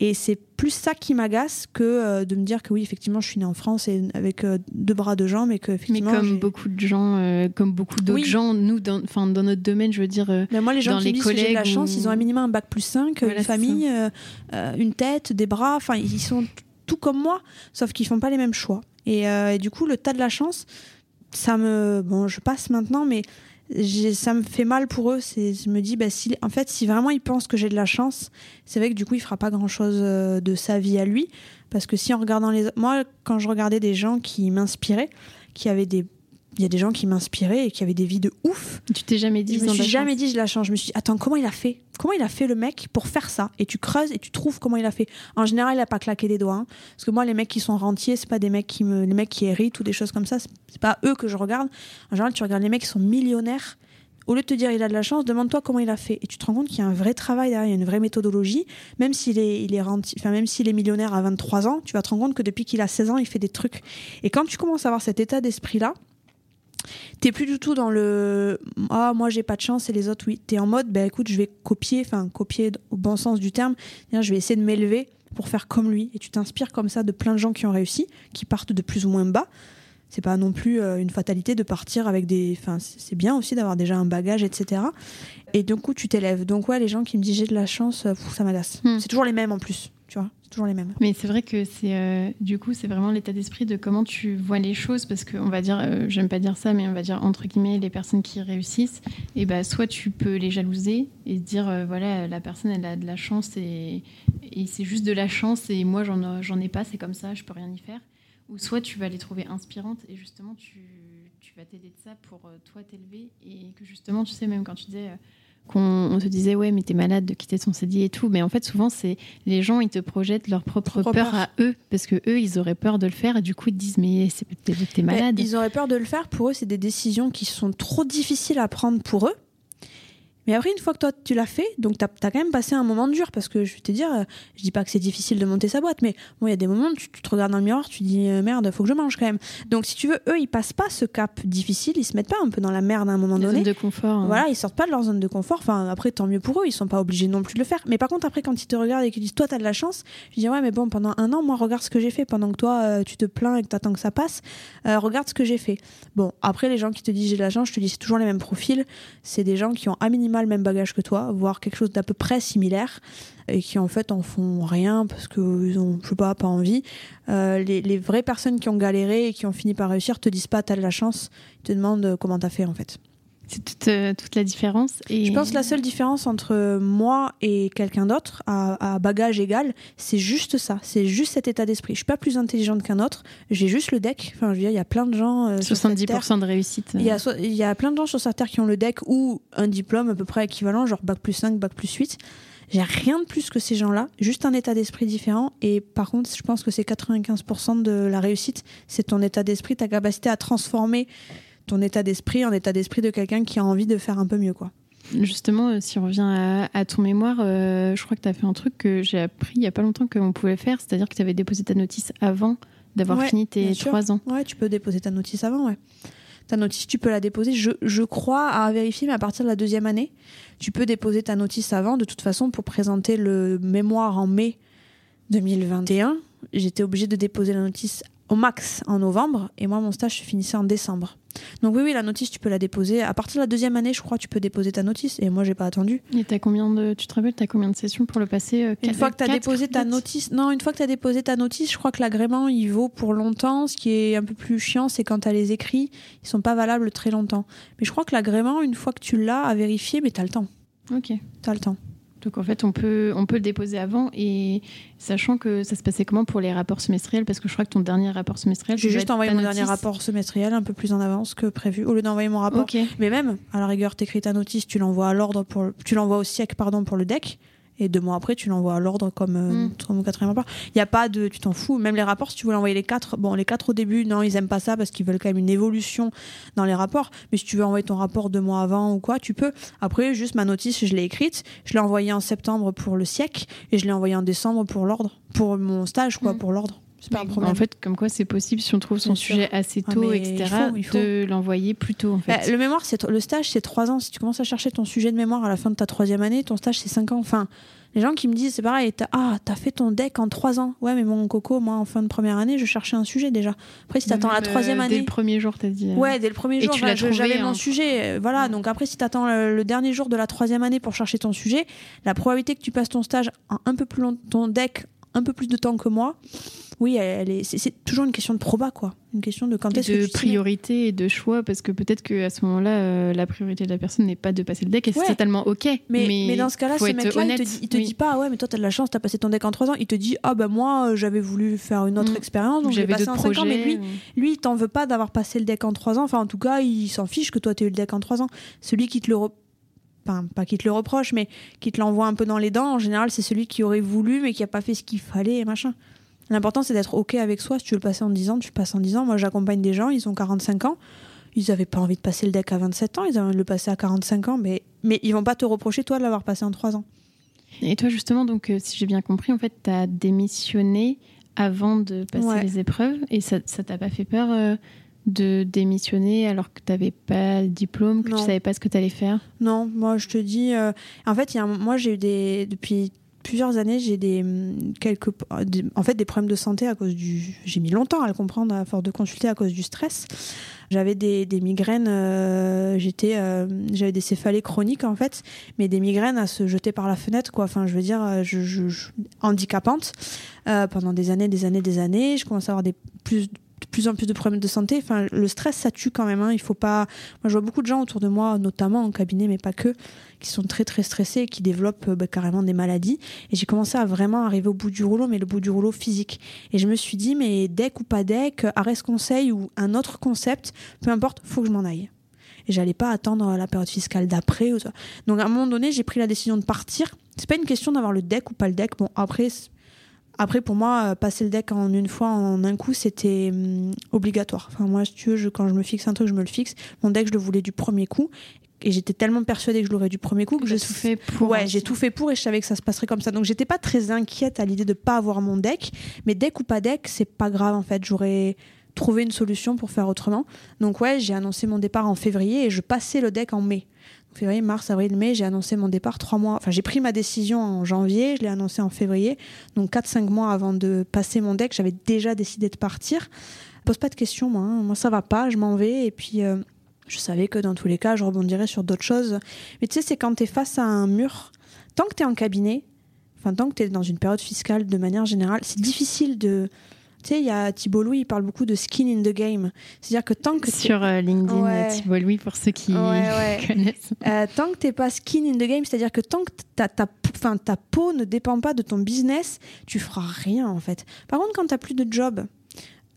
et c'est plus ça qui m'agace que euh, de me dire que oui, effectivement, je suis née en France et avec euh, deux bras, deux jambes, et que effectivement. Mais comme beaucoup de gens, euh, comme beaucoup d'autres gens, nous, dans, dans notre domaine, je veux dire. Mais moi, les gens qui disent que j'ai de la chance, ils ont un minimum un bac plus 5, une famille, une tête, des bras, enfin, ils sont tout comme moi, sauf qu'ils font pas les mêmes choix. Et, et, du coup, le tas de la chance, ça me. Bon, je passe maintenant, mais ça me fait mal pour eux. Je me dis, bah, si, en fait, si vraiment ils pensent que j'ai de la chance, c'est vrai que du coup, il fera pas grand chose euh, de sa vie à lui. Parce que si en regardant les. Moi, quand je regardais des gens qui m'inspiraient, qui avaient des il y a des gens qui m'inspiraient et qui avaient des vies de ouf. Tu t'es jamais dit Je me suis jamais dit je la change. Je me suis dit attends comment il a fait? Comment il a fait le mec pour faire ça? Et tu creuses et tu trouves comment il a fait. En général, il a pas claqué des doigts. Hein. Parce que moi, les mecs qui sont rentiers, c'est pas des mecs qui me, les mecs qui héritent ou des choses comme ça. C'est pas eux que je regarde. En général, tu regardes les mecs qui sont millionnaires Au lieu de te dire il a de la chance, demande-toi comment il a fait. Et tu te rends compte qu'il y a un vrai travail derrière, il y a une vraie méthodologie. Même s'il est, il est, enfin, même s'il est millionnaire à 23 ans, tu vas te rendre compte que depuis qu'il a 16 ans, il fait des trucs. Et quand tu commences à avoir cet état d'esprit-là, t'es plus du tout dans le ah moi j'ai pas de chance et les autres oui. T'es en mode ben écoute je vais copier enfin copier au bon sens du terme. Je vais essayer de m'élever pour faire comme lui. Et tu t'inspires comme ça de plein de gens qui ont réussi qui partent de plus ou moins bas. C'est pas non plus euh, une fatalité de partir avec des enfin c'est bien aussi d'avoir déjà un bagage etc et du coup tu t'élèves? Donc ouais les gens qui me disent j'ai de la chance euh, ça m'agace. Hmm. c'est toujours les mêmes en plus toujours les mêmes. Mais c'est vrai que c'est euh, du coup c'est vraiment l'état d'esprit de comment tu vois les choses parce qu'on va dire euh, j'aime pas dire ça mais on va dire entre guillemets les personnes qui réussissent et bah soit tu peux les jalouser et dire euh, voilà la personne elle a de la chance et, et c'est juste de la chance et moi j'en j'en ai pas c'est comme ça je peux rien y faire ou soit tu vas les trouver inspirantes et justement tu vas t'aider de ça pour toi t'élever et que justement tu sais même quand tu disais qu'on se disait ouais mais t'es malade de quitter ton CDI et tout mais en fait souvent c'est les gens ils te projettent leur propre, peur, à eux parce que eux ils auraient peur de le faire et du coup ils te disent mais c'est t'es malade. ils auraient peur de le faire. Pour eux c'est des décisions qui sont trop difficiles à prendre pour eux mais après, une fois que toi, tu l'as fait, donc tu as, quand même passé un moment dur parce que je vais te dire, euh, je dis pas que c'est difficile de monter sa boîte, mais bon, il y a des moments où tu, te regardes dans le miroir, tu dis euh, merde, faut que je mange quand même. Donc, si tu veux, eux, ils passent pas ce cap difficile, ils se mettent pas un peu dans la merde à un moment donné. de confort. Hein. Voilà, ils sortent pas de leur zone de confort. Enfin, après, tant mieux pour eux, ils sont pas obligés non plus de le faire. Mais par contre, après, quand ils te regardent et qu'ils disent, toi, tu as de la chance, je dis, ouais, mais bon, pendant un an, moi, regarde ce que j'ai fait. Pendant que toi, euh, tu te plains et que tu attends que ça passe, regarde ce que j'ai fait. Bon, après, les gens qui te disent, j'ai de la chance, je te dis, c'est toujours les mêmes profils. C'est des gens qui ont à minima le même bagage que toi voire quelque chose d'à peu près similaire, et qui en fait en font rien parce qu'ils ont, je sais pas, pas envie. Euh, les, vraies personnes qui ont galéré et qui ont fini par réussir te disent pas t'as de la chance, ils te demandent comment t'as fait en fait. C'est toute, euh, toute, la différence. Et... Je pense que la seule différence entre moi et quelqu'un d'autre, à, bagage égal, c'est juste ça. C'est juste cet état d'esprit. Je suis pas plus intelligente qu'un autre. J'ai juste le deck. Enfin, je veux dire, il y a plein de gens. 70% euh, de réussite. Il y, a, il y a plein de gens sur cette terre qui ont le deck ou un diplôme à peu près équivalent, genre bac plus 5, bac plus 8. J'ai rien de plus que ces gens-là, juste un état d'esprit différent. Et par contre, je pense que c'est 95% de la réussite. C'est ton état d'esprit, ta capacité à transformer ton état d'esprit en état d'esprit de quelqu'un qui a envie de faire un peu mieux, quoi. Justement, euh, si on revient à, ton mémoire, euh, je crois que tu as fait un truc que j'ai appris il y a pas longtemps qu'on pouvait faire, c'est-à-dire que tu avais déposé ta notice avant d'avoir fini tes trois ans. Ouais, tu peux déposer ta notice avant, ouais. Ta notice, tu peux la déposer, je, je, crois, à vérifier, mais à partir de la deuxième année, tu peux déposer ta notice avant. De toute façon, pour présenter le mémoire en mai 2021, j'étais obligée de déposer la notice au max en novembre, et moi, mon stage se finissait en décembre. Donc oui, oui, la notice, tu peux la déposer. À partir de la deuxième année, je crois, tu peux déposer ta notice. Et moi, j'ai pas attendu. Et as combien de, tu te rappelles, as combien de sessions pour le passer euh, Une fois que tu as déposé ta notice, non, une fois que tu as déposé ta notice, je crois que l'agrément, il vaut pour longtemps. Ce qui est un peu plus chiant, c'est quand tu as les écrits, ils sont pas valables très longtemps. Mais je crois que l'agrément, une fois que tu l'as à vérifier, mais tu as le temps. Ok. Tu as le temps. Donc en fait, on peut, on peut le déposer avant et sachant que ça se passait comment pour les rapports semestriels Parce que je crois que ton dernier rapport semestriel. J'ai juste envoyé mon dernier rapport semestriel un peu plus en avance que prévu, au lieu d'envoyer mon rapport. Mais même, à la rigueur, t'écris ta notice, tu l'envoies à l'ordre pour, tu l'envoies au siècle pardon pour le deck et deux mois après tu l'envoies à l'ordre comme euh, mm. quatrième rapport. Il n'y a pas de, tu t'en fous. Même les rapports, si tu veux envoyer les quatre, bon les quatre au début, non ils aiment pas ça parce qu'ils veulent quand même une évolution dans les rapports. Mais si tu veux envoyer ton rapport deux mois avant ou quoi, tu peux. Après juste ma notice, je l'ai écrite, je l'ai envoyée en septembre pour le siècle et je l'ai envoyée en décembre pour l'ordre, pour mon stage quoi, mm. pour l'ordre. C'est pas un problème. En fait, comme quoi c'est possible si on trouve son sujet assez ah, tôt, etc., il faut, de l'envoyer plus tôt. En fait. Bah, le mémoire, c'est le stage, c'est trois ans. Si tu commences à chercher ton sujet de mémoire à la fin de ta troisième année, ton stage c'est cinq ans. Enfin, les gens qui me disent, c'est pareil, ah, t'as fait ton deck en trois ans. Ouais, mais mon coco, moi, en fin de première année, je cherchais un sujet déjà. Après, si t'attends la troisième année. Dès le premier jour, t'as dit. Euh. Ouais, dès le premier jour, j'avais mon hein. sujet. Euh, voilà, donc après, si t'attends le, le dernier jour de la troisième année pour chercher ton sujet, la probabilité que tu passes ton stage en un peu plus long, ton deck un peu plus de temps que moi, oui, elle est, c'est, toujours une question de proba, quoi. Une question de quand est-ce que De priorité et de choix, parce que peut-être qu'à ce moment-là, euh, la priorité de la personne n'est pas de passer le deck et c'est totalement OK. Mais, mais, dans ce cas-là, ce mec-là, il te, te dit pas, ouais, mais toi, t'as de la chance, t'as passé ton deck en 3 ans. Il te dit, ah, ben moi, euh, j'avais voulu faire une autre mm. expérience, donc j'ai passé en 5 ans. Mais lui, lui il t'en veut pas d'avoir passé le deck en 3 ans. Enfin, en tout cas, il s'en fiche que toi, t'aies eu le deck en 3 ans. Celui qui te le. Enfin, pas qui te le reproche, mais qui te l'envoie un peu dans les dents, en général, c'est celui qui aurait voulu, mais qui a pas fait ce qu'il fallait et machin. L'important, c'est d'être OK avec soi. Si tu veux le passer en 10 ans, tu le passes en 10 ans. Moi, j'accompagne des gens, ils ont 45 ans. ils n'avaient pas envie de passer le deck à 27 ans, ils avaient envie de le passer à 45 ans, mais, mais ils vont pas te reprocher, toi, de l'avoir passé en 3 ans. Et toi, justement, donc, euh, si j'ai bien compris, en fait, tu as démissionné avant de passer les épreuves et ça t'a pas fait peur euh, de démissionner alors que tu n'avais pas le diplôme, que tu savais pas ce que tu allais faire? Non, moi, je te dis. Euh, en fait, y a moi, j'ai eu des. Depuis plusieurs années, j'ai des hum, quelques en fait des problèmes de santé à cause du j'ai mis longtemps à le comprendre à force de consulter à cause du stress. J'avais des, des, migraines, euh, j'étais euh, j'avais des céphalées chroniques en fait, mais des migraines à se jeter par la fenêtre quoi. Enfin, je veux dire euh, je, je, handicapante pendant des années, des années, des années, je commence à avoir des plus de plus en plus de problèmes de santé. Enfin, le stress, ça tue quand même. Hein. Il faut pas. Moi, je vois beaucoup de gens autour de moi, notamment en cabinet, mais pas que, qui sont très très stressés et qui développent bah, carrément des maladies. Et j'ai commencé à vraiment arriver au bout du rouleau, mais le bout du rouleau physique. Et je me suis dit, mais deck ou pas deck, arrêt conseil ou un autre concept, peu importe, faut que je m'en aille. Et j'allais pas attendre la période fiscale d'après. Donc à un moment donné, j'ai pris la décision de partir. C'est pas une question d'avoir le deck ou pas le deck. Bon, après, après, pour moi, euh, passer le deck en une fois, en un coup, c'était hum, obligatoire. Enfin, moi, si tu veux, je, quand je me fixe un truc, je me le fixe. Mon deck, je le voulais du premier coup. Et j'étais tellement persuadée que je l'aurais du premier coup que j'ai tout fait pour. Ouais, j'ai tout fait pour et je savais que ça se passerait comme ça. Donc, j'étais pas très inquiète à l'idée de pas avoir mon deck. Mais deck ou pas deck, c'est pas grave en fait. J'aurais trouvé une solution pour faire autrement. Donc, ouais, j'ai annoncé mon départ en février et je passais le deck en mai février, mars, avril, mai, j'ai annoncé mon départ trois mois. Enfin, j'ai pris ma décision en janvier, je l'ai annoncé en février. Donc, 4-5 mois avant de passer mon deck, j'avais déjà décidé de partir. Pose pas de questions, moi. Hein. Moi, ça va pas, je m'en vais. Et puis, euh, je savais que dans tous les cas, je rebondirais sur d'autres choses. Mais tu sais, c'est quand tu es face à un mur, tant que tu es en cabinet, enfin, tant que tu es dans une période fiscale de manière générale, c'est difficile de tu sais, il y a Thibault Louis, il parle beaucoup de skin in the game. C'est-à-dire que tant que. Sur euh, LinkedIn, Thibault Louis, pour ceux qui <laughs> connaissent. Euh, tant que tu n'es pas skin in the game, c'est-à-dire que tant que ta, ta, ta peau ne dépend pas de ton business, tu feras rien en fait. Par contre, quand tu n'as plus de job,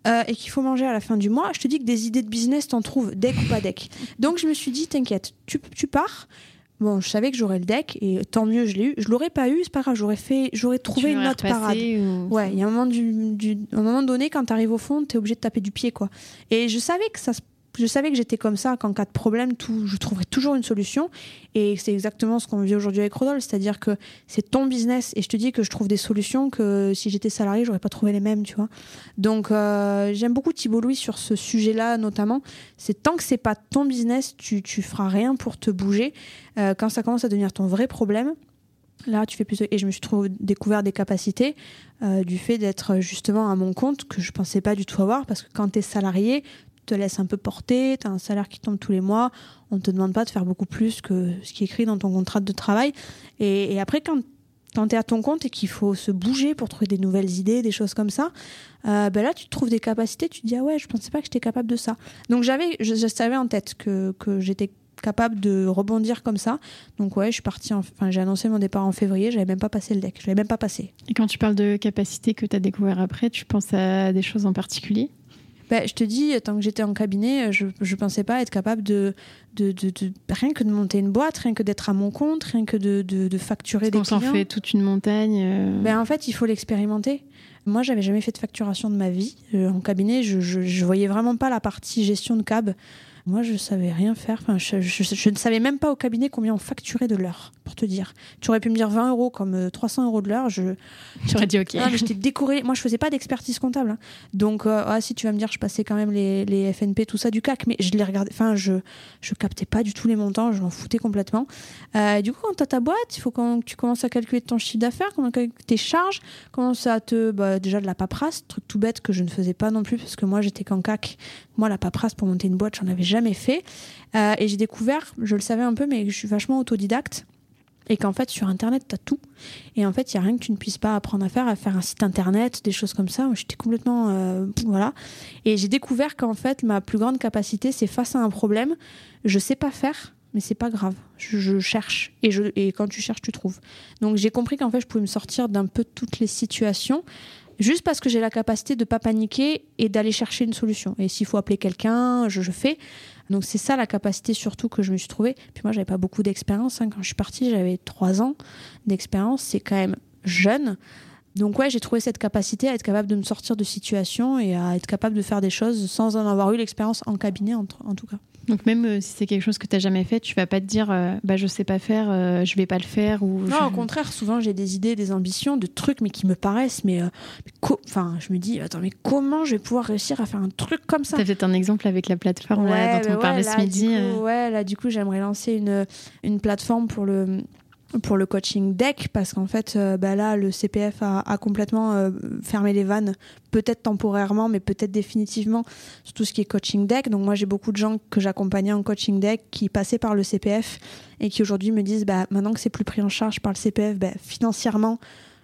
euh, et qu'il faut manger à la fin du mois, je te dis que des idées de business, t'en trouves, deck ou pas deck. Donc je me suis dit, t'inquiète, tu, tu pars, Bon, je savais que j'aurais le deck et tant mieux, je l'ai eu. Je l'aurais pas eu, c'est pas grave, j'aurais fait, j'aurais trouvé une autre parade. Ouais, il y a un moment, du, un moment donné, quand tu arrives au fond, tu es obligé de taper du pied, quoi. Et je savais que ça se je savais que j'étais comme ça, qu'en cas de problème, je trouverais toujours une solution. Et c'est exactement ce qu'on vit aujourd'hui avec Rodolphe, c'est-à-dire que c'est ton business et je te dis que je trouve des solutions que si j'étais salarié, j'aurais pas trouvé les mêmes, tu vois. Donc euh, j'aime beaucoup Thibault Louis sur ce sujet-là notamment. C'est tant que c'est pas ton business, tu, tu feras rien pour te bouger. Euh, quand ça commence à devenir ton vrai problème, Là, tu fais plus. Et je me suis découvert des capacités euh, du fait d'être justement à mon compte que je pensais pas du tout avoir parce que quand tu es salarié, te laisse un peu porter, tu as un salaire qui tombe tous les mois, on ne te demande pas de faire beaucoup plus que ce qui est écrit dans ton contrat de travail. Et, après, quand, quand tu es à ton compte et qu'il faut se bouger pour trouver des nouvelles idées, des choses comme ça, euh, ben là, tu trouves des capacités, tu te dis, ah ouais, je pensais pas que j'étais capable de ça. Donc j'avais, je, savais en tête que, que j'étais capable de rebondir comme ça. Donc ouais, je suis partie, enfin j'ai annoncé mon départ en février, j'avais même pas passé le deck, je l'avais même pas passé. Et quand tu parles de capacités que tu as découvert après, tu penses à des choses en particulier? Bah, je te dis, tant que j'étais en cabinet, je ne pensais pas être capable de, de, de, rien que de monter une boîte, rien que d'être à mon compte, rien que de, de facturer des clients. On s'en fait toute une montagne. Euh. Ben, en fait, il faut l'expérimenter. Moi, j'avais jamais fait de facturation de ma vie. Euh, en cabinet, je, je, voyais vraiment pas la partie gestion de cab. Moi, je savais rien faire. Enfin, je, je, ne savais même pas au cabinet combien on facturait de l'heure, pour te dire. Tu aurais pu me dire 20 euros comme 300 euh, euros de l'heure. Je... J'aurais dit OK. Ah, mais j'étais décorée. Moi, je faisais pas d'expertise comptable. Hein. Donc, euh, ah, si tu vas me dire, je passais quand même les, les, FNP, tout ça du CAC, mais je les regardais. Enfin, je, je captais pas du tout les montants. Je m'en foutais complètement. Euh, du coup, quand tu as ta boîte, il faut que tu commences à calculer ton chiffre d'affaires, tes charges, commence à te. Bah, déjà de la paperasse, truc tout bête que je ne faisais pas non plus, parce que moi, j'étais qu'en CAC. Moi, la paperasse pour monter une boîte, j'en avais jamais fait. Euh, et j'ai découvert, je le savais un peu, mais je suis vachement autodidacte. Et qu'en fait, sur Internet, tu as tout. Et en fait, il n'y a rien que tu ne puisses pas apprendre à faire, à faire un site Internet, des choses comme ça. J'étais complètement. Euh, voilà. Et j'ai découvert qu'en fait, ma plus grande capacité, c'est face à un problème, je sais pas faire, mais c'est pas grave. Je, cherche. Et, je, et quand tu cherches, tu trouves. Donc j'ai compris qu'en fait, je pouvais me sortir d'un peu toutes les situations juste parce que j'ai la capacité de pas paniquer et d'aller chercher une solution. Et s'il faut appeler quelqu'un, je, fais. Donc c'est ça la capacité surtout que je me suis trouvée. Puis moi, j'avais pas beaucoup d'expérience. Hein. Quand je suis partie, j'avais trois ans d'expérience. C'est quand même jeune. Donc ouais, j'ai trouvé cette capacité à être capable de me sortir de situations et à être capable de faire des choses sans en avoir eu l'expérience en cabinet en, tout cas. Donc même euh, si c'est quelque chose que tu n'as jamais fait, tu vas pas te dire euh, bah je sais pas faire, euh, je vais pas le faire ou Non, au contraire, souvent j'ai des idées, des ambitions, de trucs mais qui me paraissent mais, enfin, je me dis attends, mais comment je vais pouvoir réussir à faire un truc comme ça? Tu as peut-être un exemple avec la plateforme là, dont on parlait ce midi. ouais, là du coup, j'aimerais lancer une une plateforme pour le pour le coaching deck parce qu'en fait euh, bah là le CPF a, complètement euh, fermé les vannes peut-être temporairement mais peut-être définitivement sur tout ce qui est coaching deck. Donc moi j'ai beaucoup de gens que j'accompagnais en coaching deck qui passaient par le CPF et qui aujourd'hui me disent bah maintenant que c'est plus pris en charge par le CPF bah, financièrement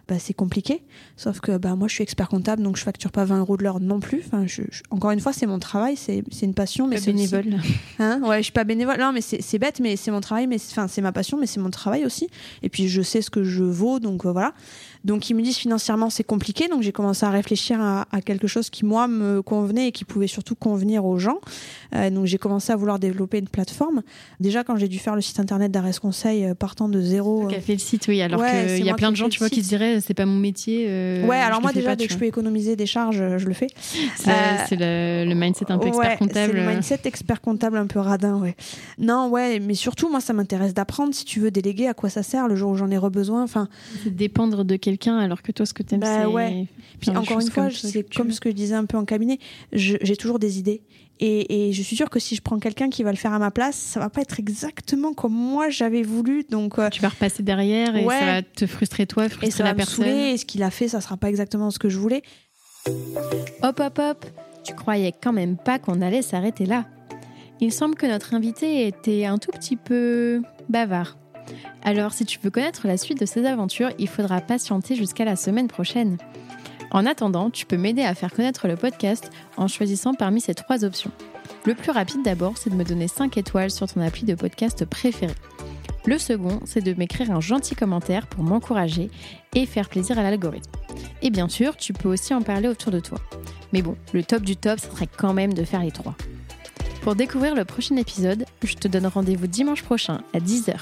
bah, c'est compliqué. Sauf que bah, moi, je suis expert comptable, donc je facture pas 20 euros de l'heure non plus. Enfin, je, encore une fois, c'est mon travail, c'est une passion. mais c'est bénévole. <laughs> Hein ouais, je suis pas bénévole. Non, mais c'est bête, mais c'est mon travail, mais enfin, c'est ma passion, mais c'est mon travail aussi. Et puis, je sais ce que je vaux, donc euh, voilà. Donc ils me disent financièrement c'est compliqué, donc j'ai commencé à réfléchir à, quelque chose qui moi me convenait et qui pouvait surtout convenir aux gens. Euh, donc j'ai commencé à vouloir développer une plateforme. Déjà quand j'ai dû faire le site internet d'Arrest Conseil euh, partant de zéro. Qui a fait le site, oui. Alors qu'il y a plein de gens, tu vois, qui se diraient c'est pas mon métier. Euh, ouais, alors moi déjà dès que je peux économiser des charges, je le fais. C'est le, mindset un peu expert comptable. C'est le mindset expert comptable un peu radin, ouais. Non, ouais, mais surtout moi ça m'intéresse d'apprendre. Si tu veux déléguer, à quoi ça sert le jour où j'en ai besoin. Enfin, dépendre de quelqu'un alors que toi ce que tu aimes bah, c'est ouais. puis encore une fois c'est comme ce que je disais un peu en cabinet j'ai toujours des idées et, je suis sûre que si je prends quelqu'un qui va le faire à ma place, ça va pas être exactement comme moi j'avais voulu. Donc euh, tu vas repasser derrière et ça va te frustrer toi, frustrer et ça la va personne. Me saouler, et ce qu'il a fait, ça sera pas exactement ce que je voulais. Hop hop hop, tu croyais quand même pas qu'on allait s'arrêter là. Il semble que notre invité était un tout petit peu bavard. Alors si tu veux connaître la suite de ces aventures, il faudra patienter jusqu'à la semaine prochaine. En attendant, tu peux m'aider à faire connaître le podcast en choisissant parmi ces trois options. Le plus rapide d'abord, c'est de me donner 5 étoiles sur ton appli de podcast préféré. Le second, c'est de m'écrire un gentil commentaire pour m'encourager et faire plaisir à l'algorithme. Et bien sûr, tu peux aussi en parler autour de toi. Mais bon, le top du top, ce serait quand même de faire les trois. Pour découvrir le prochain épisode, je te donne rendez-vous dimanche prochain à 10h.